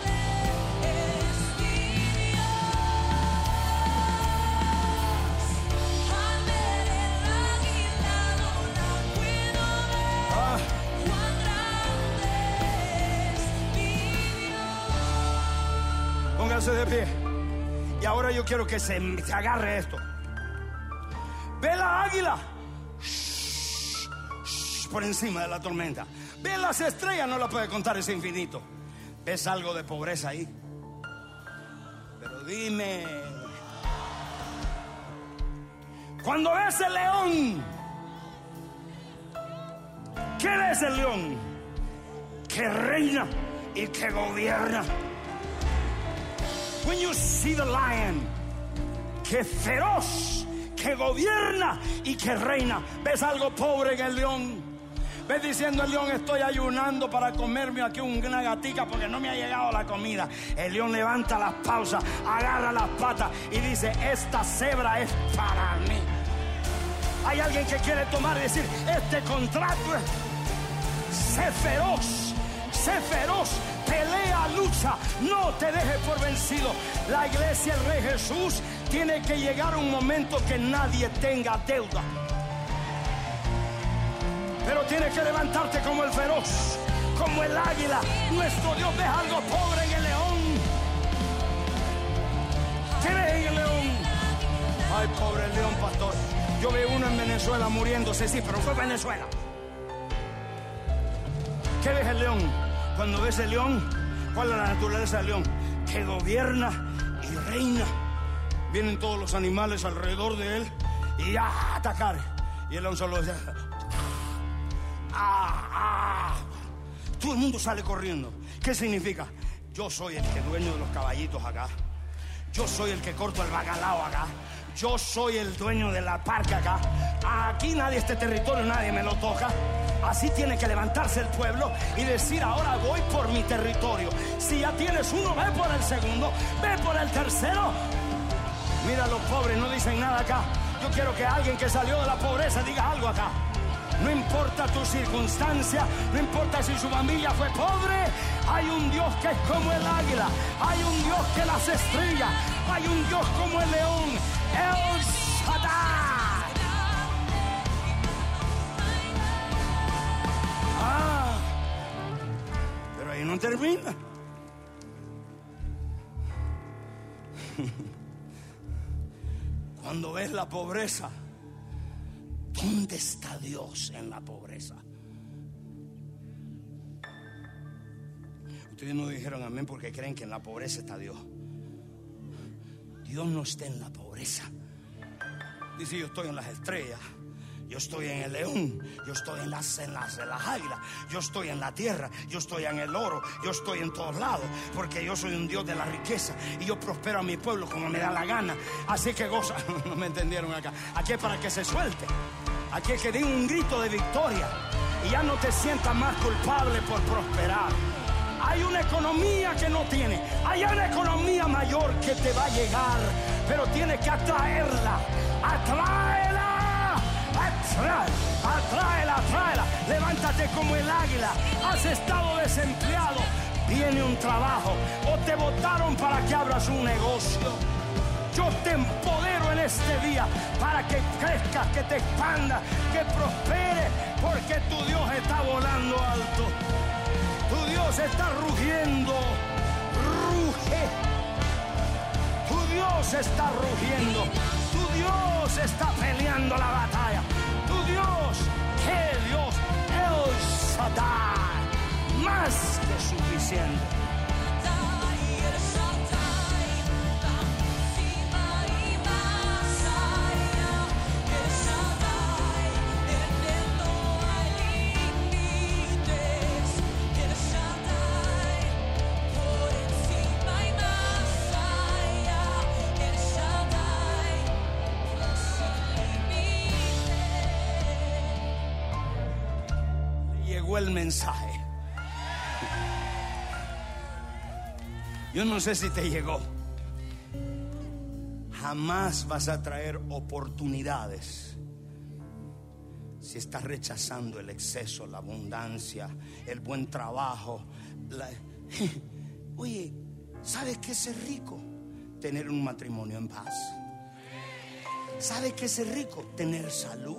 De pie. Y ahora yo quiero que se, se agarre esto. Ve la águila. Shh, por encima de la tormenta. Ve las estrellas, no la puede contar, es infinito. ¿Ves algo de pobreza ahí? Pero dime. Cuando ves el león, ¿qué ves el león? Que reina y que gobierna. When you see the lion, que feroz, que gobierna y que reina. ¿Ves algo pobre en el león? Ves diciendo el león, estoy ayunando para comerme aquí una gatica porque no me ha llegado la comida. El león levanta las pausas, agarra las patas y dice, esta cebra es para mí. Hay alguien que quiere tomar y decir, este contrato es, sé feroz, sé feroz, pelea, lucha, no te dejes por vencido. La iglesia, el Rey Jesús, tiene que llegar un momento que nadie tenga deuda. Pero tienes que levantarte como el feroz, como el águila. Nuestro Dios ve algo pobre en el león. ¿Qué en el león? Ay, pobre león, pastor. Yo veo uno en Venezuela muriéndose, sí, pero fue Venezuela. ¿Qué ves el león? Cuando ves el león, ¿cuál es la naturaleza del león? Que gobierna y reina. Vienen todos los animales alrededor de él y a atacar. Y el león solo dice, ah, ah. Todo el mundo sale corriendo. ¿Qué significa? Yo soy el que dueño de los caballitos acá. Yo soy el que corto el bacalao acá. Yo soy el dueño de la parca acá. Aquí nadie, este territorio, nadie me lo toca. Así tiene que levantarse el pueblo y decir, ahora voy por mi territorio. Si ya tienes uno, ve por el segundo, ve por el tercero. Mira, los pobres no dicen nada acá. Yo quiero que alguien que salió de la pobreza diga algo acá. No importa tu circunstancia, no importa si su familia fue pobre, hay un Dios que es como el águila, hay un Dios que las estrellas, hay un Dios como el león, el ahí no termina. Cuando ves la pobreza, ¿dónde está Dios en la pobreza? Ustedes no dijeron amén porque creen que en la pobreza está Dios. Dios no está en la pobreza. Dice, yo estoy en las estrellas. Yo estoy en el león, yo estoy en las, en las, en las águilas, yo estoy en la tierra, yo estoy en el oro, yo estoy en todos lados, porque yo soy un Dios de la riqueza y yo prospero a mi pueblo como me da la gana. Así que goza, no me entendieron acá. Aquí es para que se suelte. Aquel que dé un grito de victoria y ya no te sientas más culpable por prosperar. Hay una economía que no tiene. Hay una economía mayor que te va a llegar. Pero tienes que atraerla. Atráela. Atráela. Atráela. Atráela. Levántate como el águila. Has estado desempleado. Viene un trabajo. O te votaron para que abras un negocio. Yo te empodero en este día para que crezcas, que te expandas, que prospere, porque tu Dios está volando alto. Tu Dios está rugiendo. Ruge. Tu Dios está rugiendo. Tu Dios está peleando la batalla. Shaddai, más que suficiente. Yo no sé si te llegó. Jamás vas a traer oportunidades si estás rechazando el exceso, la abundancia, el buen trabajo. Oye, ¿sabes qué es rico? Tener un matrimonio en paz. ¿Sabes qué es rico? Tener salud.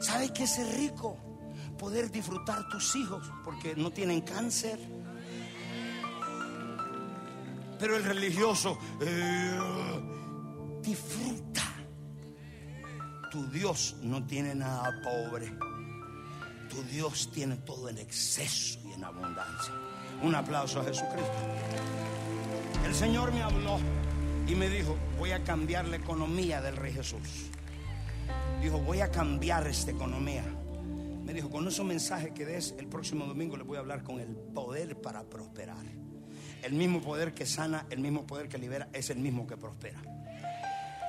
¿Sabes qué es rico? Poder disfrutar tus hijos porque no tienen cáncer. Pero el religioso eh, disfruta. Tu Dios no tiene nada pobre. Tu Dios tiene todo en exceso y en abundancia. Un aplauso a Jesucristo. El Señor me habló y me dijo, voy a cambiar la economía del Rey Jesús. Dijo, voy a cambiar esta economía. Me dijo, con esos mensajes que des el próximo domingo le voy a hablar con el poder para prosperar. El mismo poder que sana, el mismo poder que libera, es el mismo que prospera.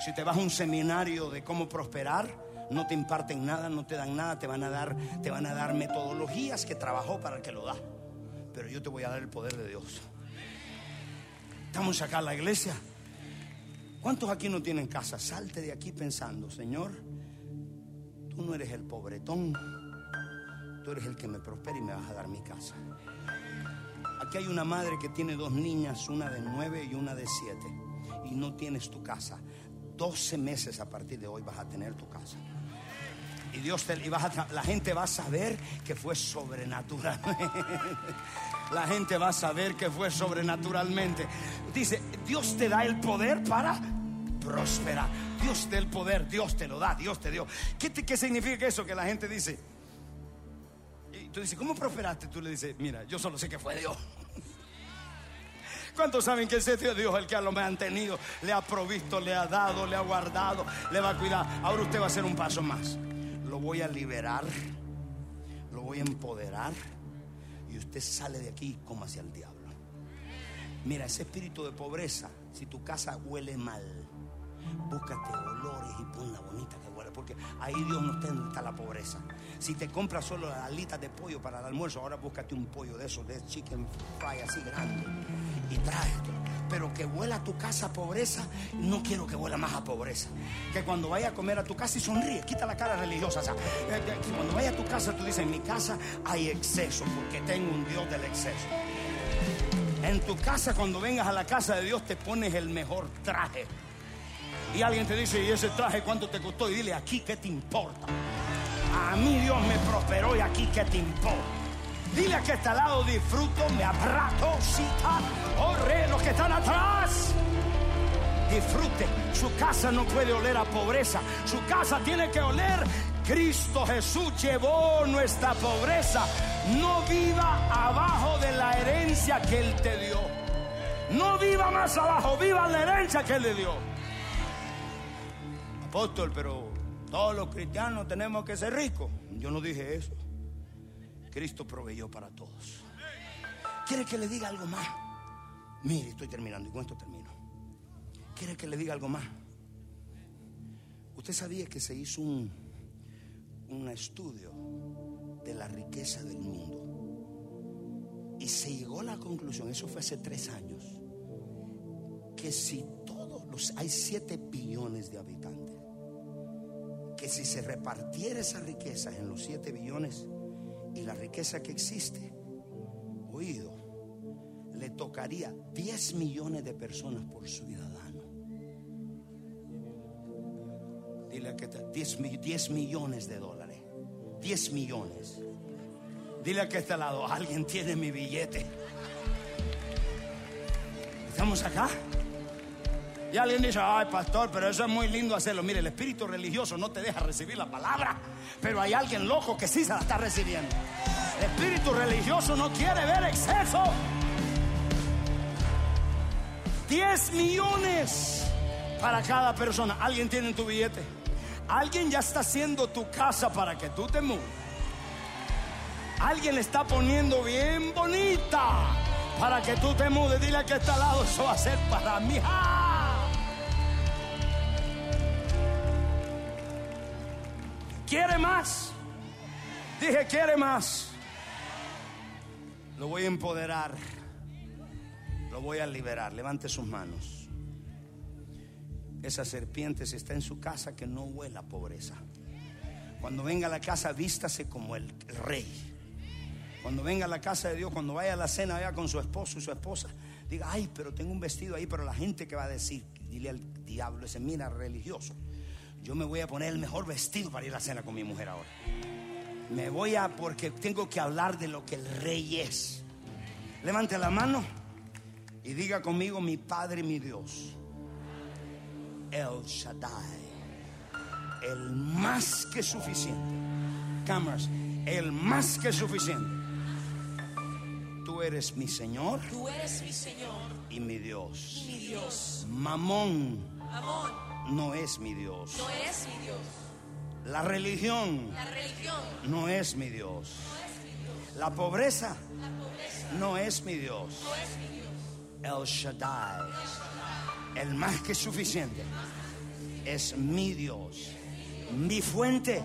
Si te vas a un seminario de cómo prosperar, no te imparten nada, no te dan nada, te van a dar, te van a dar metodologías que trabajó para el que lo da. Pero yo te voy a dar el poder de Dios. Estamos acá en la iglesia. ¿Cuántos aquí no tienen casa? Salte de aquí pensando, Señor, tú no eres el pobretón tú eres el que me prospera y me vas a dar mi casa. Aquí hay una madre que tiene dos niñas, una de nueve y una de siete, y no tienes tu casa. 12 meses a partir de hoy vas a tener tu casa. Y Dios te, y vas la gente va a saber que fue sobrenaturalmente. La gente va a saber que fue sobrenaturalmente. Dice, Dios te da el poder para prosperar. Dios te da el poder, Dios te lo da, Dios te dio. ¿Qué, ¿Qué significa eso? Que la gente dice, tú dices, ¿cómo prosperaste? Tú le dices, mira, yo solo sé que fue Dios. ¿Cuántos saben que ese Dios el que lo mantenido, le ha provisto, le ha dado, le ha guardado, le va a cuidar? Ahora usted va a hacer un paso más. Lo voy a liberar, lo voy a empoderar y usted sale de aquí como hacia el diablo. Mira, ese espíritu de pobreza, si tu casa huele mal, búscate olores y ponla bonita porque ahí Dios no está la pobreza. Si te compras solo las alitas de pollo para el almuerzo, ahora búscate un pollo de esos, de chicken fry así grande y tráete. Pero que huela a tu casa a pobreza, no quiero que huela más a pobreza. Que cuando vaya a comer a tu casa y sonríe, quita la cara religiosa. O eh, cuando vaya a tu casa tú dices, en mi casa hay exceso, porque tengo un Dios del exceso. En tu casa, cuando vengas a la casa de Dios, te pones el mejor traje. Y alguien te dice, ¿y ese traje cuánto te costó? Y dile, aquí, ¿qué te importa? A mí Dios me prosperó y aquí que te importa. Dile a que está al lado, disfruto, me abrazo, cita, orre los que están atrás. Disfrute, su casa no puede oler a pobreza, su casa tiene que oler. Cristo Jesús llevó nuestra pobreza. No viva abajo de la herencia que Él te dio. No viva más abajo, viva la herencia que Él le dio. Apóstol, pero todos los cristianos tenemos que ser ricos. Yo no dije eso. Cristo proveyó para todos. ¿Quiere que le diga algo más? Mire, estoy terminando y con esto termino. ¿Quiere que le diga algo más? Usted sabía que se hizo un, un estudio de la riqueza del mundo y se llegó a la conclusión, eso fue hace tres años, que si todos los, hay siete billones de habitantes, que si se repartiera esa riqueza en los siete billones y la riqueza que existe, oído, le tocaría 10 millones de personas por ciudadano. Dile que 10, 10 millones de dólares. 10 millones. Dile que este lado, alguien tiene mi billete. ¿Estamos acá? Y alguien dice, ay pastor, pero eso es muy lindo hacerlo. Mire, el espíritu religioso no te deja recibir la palabra, pero hay alguien loco que sí se la está recibiendo. El espíritu religioso no quiere ver exceso. 10 millones para cada persona. ¿Alguien tiene tu billete? Alguien ya está haciendo tu casa para que tú te mudes. Alguien le está poniendo bien bonita para que tú te mudes. Dile que está al lado, eso va a ser para mí. ¿Quiere más? Dije, quiere más. Lo voy a empoderar. Lo voy a liberar. Levante sus manos. Esa serpiente, si está en su casa, que no huela pobreza. Cuando venga a la casa, vístase como el rey. Cuando venga a la casa de Dios, cuando vaya a la cena, vaya con su esposo y su esposa, diga, ay, pero tengo un vestido ahí, pero la gente que va a decir, dile al diablo ese, mira, religioso, yo me voy a poner el mejor vestido para ir a la cena con mi mujer ahora. Me voy a, porque tengo que hablar de lo que el rey es. Levante la mano y diga conmigo, mi Padre, mi Dios, El Shaddai, el más que suficiente. Cámaras, el más que suficiente. Tú eres mi Señor. Tú eres mi Señor. Y mi Dios. Y mi Dios. Mamón. Amón. No es mi Dios. No es mi Dios. La religión. La religión. No es mi Dios. No es mi Dios. La pobreza. La pobreza. No es mi Dios. No es mi Dios. El Shaddai. El más que suficiente. Es mi Dios. Mi fuente.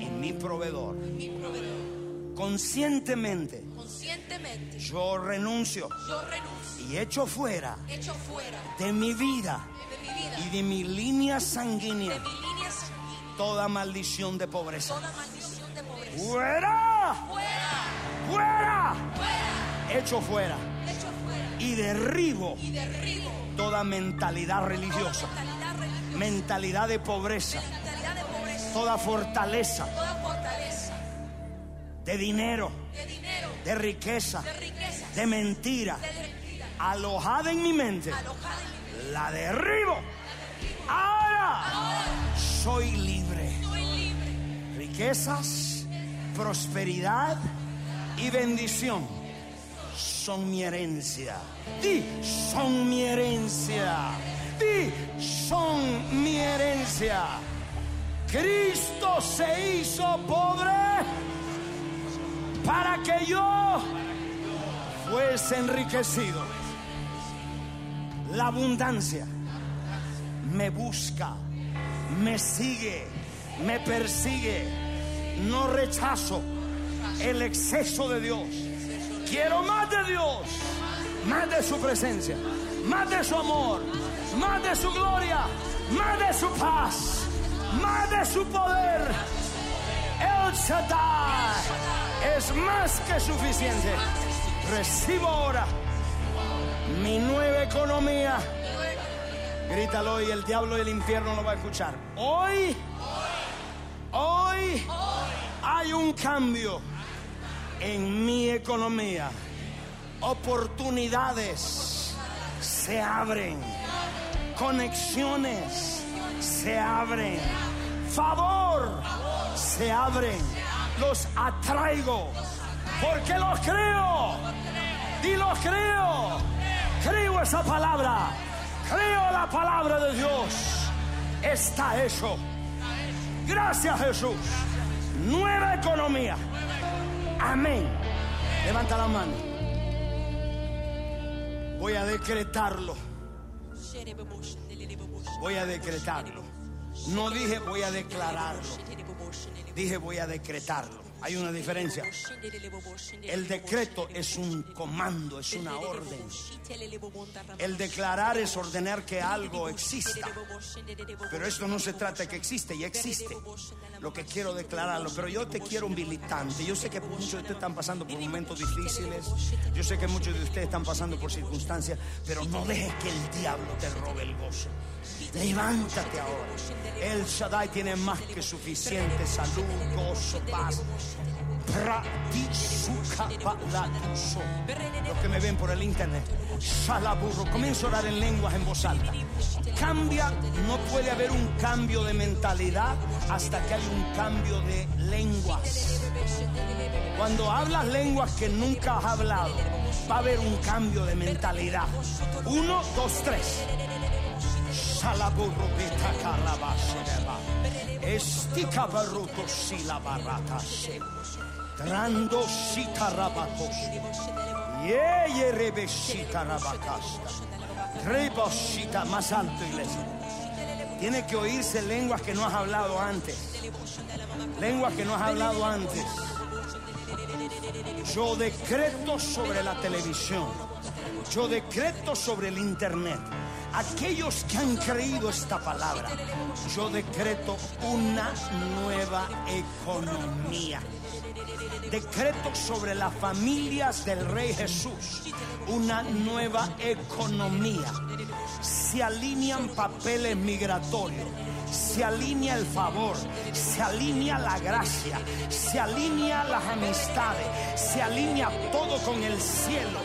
Y mi proveedor. Mi proveedor. Conscientemente. Conscientemente. Yo renuncio. Yo renuncio. Y echo fuera. Echo fuera De mi vida. de mi vida. Y de mi línea De sanguínea. mi línea sanguínea. Toda maldición de pobreza. Toda maldición de pobreza. ¡Fuera! Fuera. ¡Fuera! Fuera. Echo fuera. Y derribo Y derribo toda mentalidad toda religiosa. mentalidad religiosa. Mentalidad de pobreza. Mentalidad de pobreza. Toda fortaleza Toda fortaleza. de dinero. De dinero. De riqueza. De riqueza. De mentira. De. Alojada en mi mente. Alojada en mi vida. La derribo. Ahora soy libre. Riquezas, prosperidad y bendición son mi herencia. Di, son mi herencia. Di, son mi herencia. Cristo se hizo pobre para que yo fuese enriquecido. La abundancia me busca, me sigue, me persigue. No rechazo el exceso de Dios. Quiero más de Dios, más de su presencia, más de su amor, más de su gloria, más de su paz, más de su poder. El Shaddai es más que suficiente. Recibo ahora mi nueva economía. Grítalo y el diablo y el infierno lo va a escuchar. Hoy, hoy hay un cambio en mi economía. Oportunidades se abren. Conexiones se abren. Favor se abren. Los atraigo. Porque los creo. Y los creo. Creo esa palabra. Creo la palabra de Dios. Está hecho. Gracias Jesús. Nueva economía. Amén. Levanta la mano. Voy a decretarlo. Voy a decretarlo. No dije voy a declararlo, dije voy a decretarlo. Hay una diferencia. El decreto es un comando, es una orden. El declarar es ordenar que algo exista. Pero esto no se trata de que existe y existe. Lo que quiero declararlo. Pero yo te quiero militante. Yo sé que muchos de ustedes están pasando por momentos difíciles. Yo sé que muchos de ustedes están pasando por circunstancias. Pero no dejes que el diablo te robe el gozo. Levántate ahora. El Shaddai tiene más que suficiente salud, gozo, paz. Los que me ven por el internet, Shalaburro, comienzo a orar en lenguas en voz alta. Cambia, no puede haber un cambio de mentalidad hasta que hay un cambio de lenguas. Cuando hablas lenguas que nunca has hablado, va a haber un cambio de mentalidad. Uno, dos, tres. Shalaburro, beta, carabasheba. Estica baruto, silabarata, Trando shikarabatos. Ye ye rebe shikarabakasta. Reba shita más alto, iglesia. Tiene que oírse lenguas que no has hablado antes. Lenguas que no has hablado antes. Yo decreto sobre la televisión. Yo decreto sobre el internet. Aquellos que han creído esta palabra, yo decreto una nueva economía decreto sobre las familias del Rey Jesús una nueva economía. Se alinean papeles migratorios, se alinea el favor, se alinea la gracia, se alinea las amistades, se alinea todo con el cielo.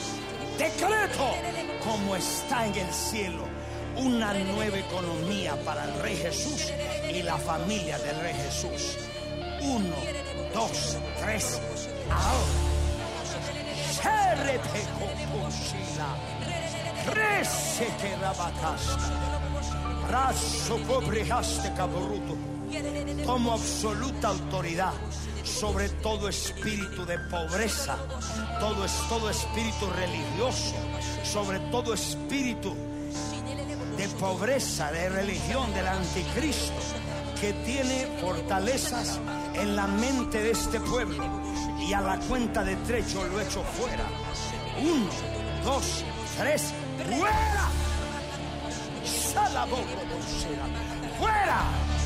Decreto como está en el cielo una nueva economía para el Rey Jesús y la familia del Rey Jesús. Uno, dos, tres, ahora. Cobrejaste cabruto. Tomo absoluta autoridad sobre todo espíritu de pobreza, todo, todo espíritu religioso, sobre todo espíritu de pobreza, de religión del anticristo, que tiene fortalezas en la mente de este pueblo. Y a la cuenta de tres yo lo echo fuera. Uno, dos, tres, fuera. Fuera.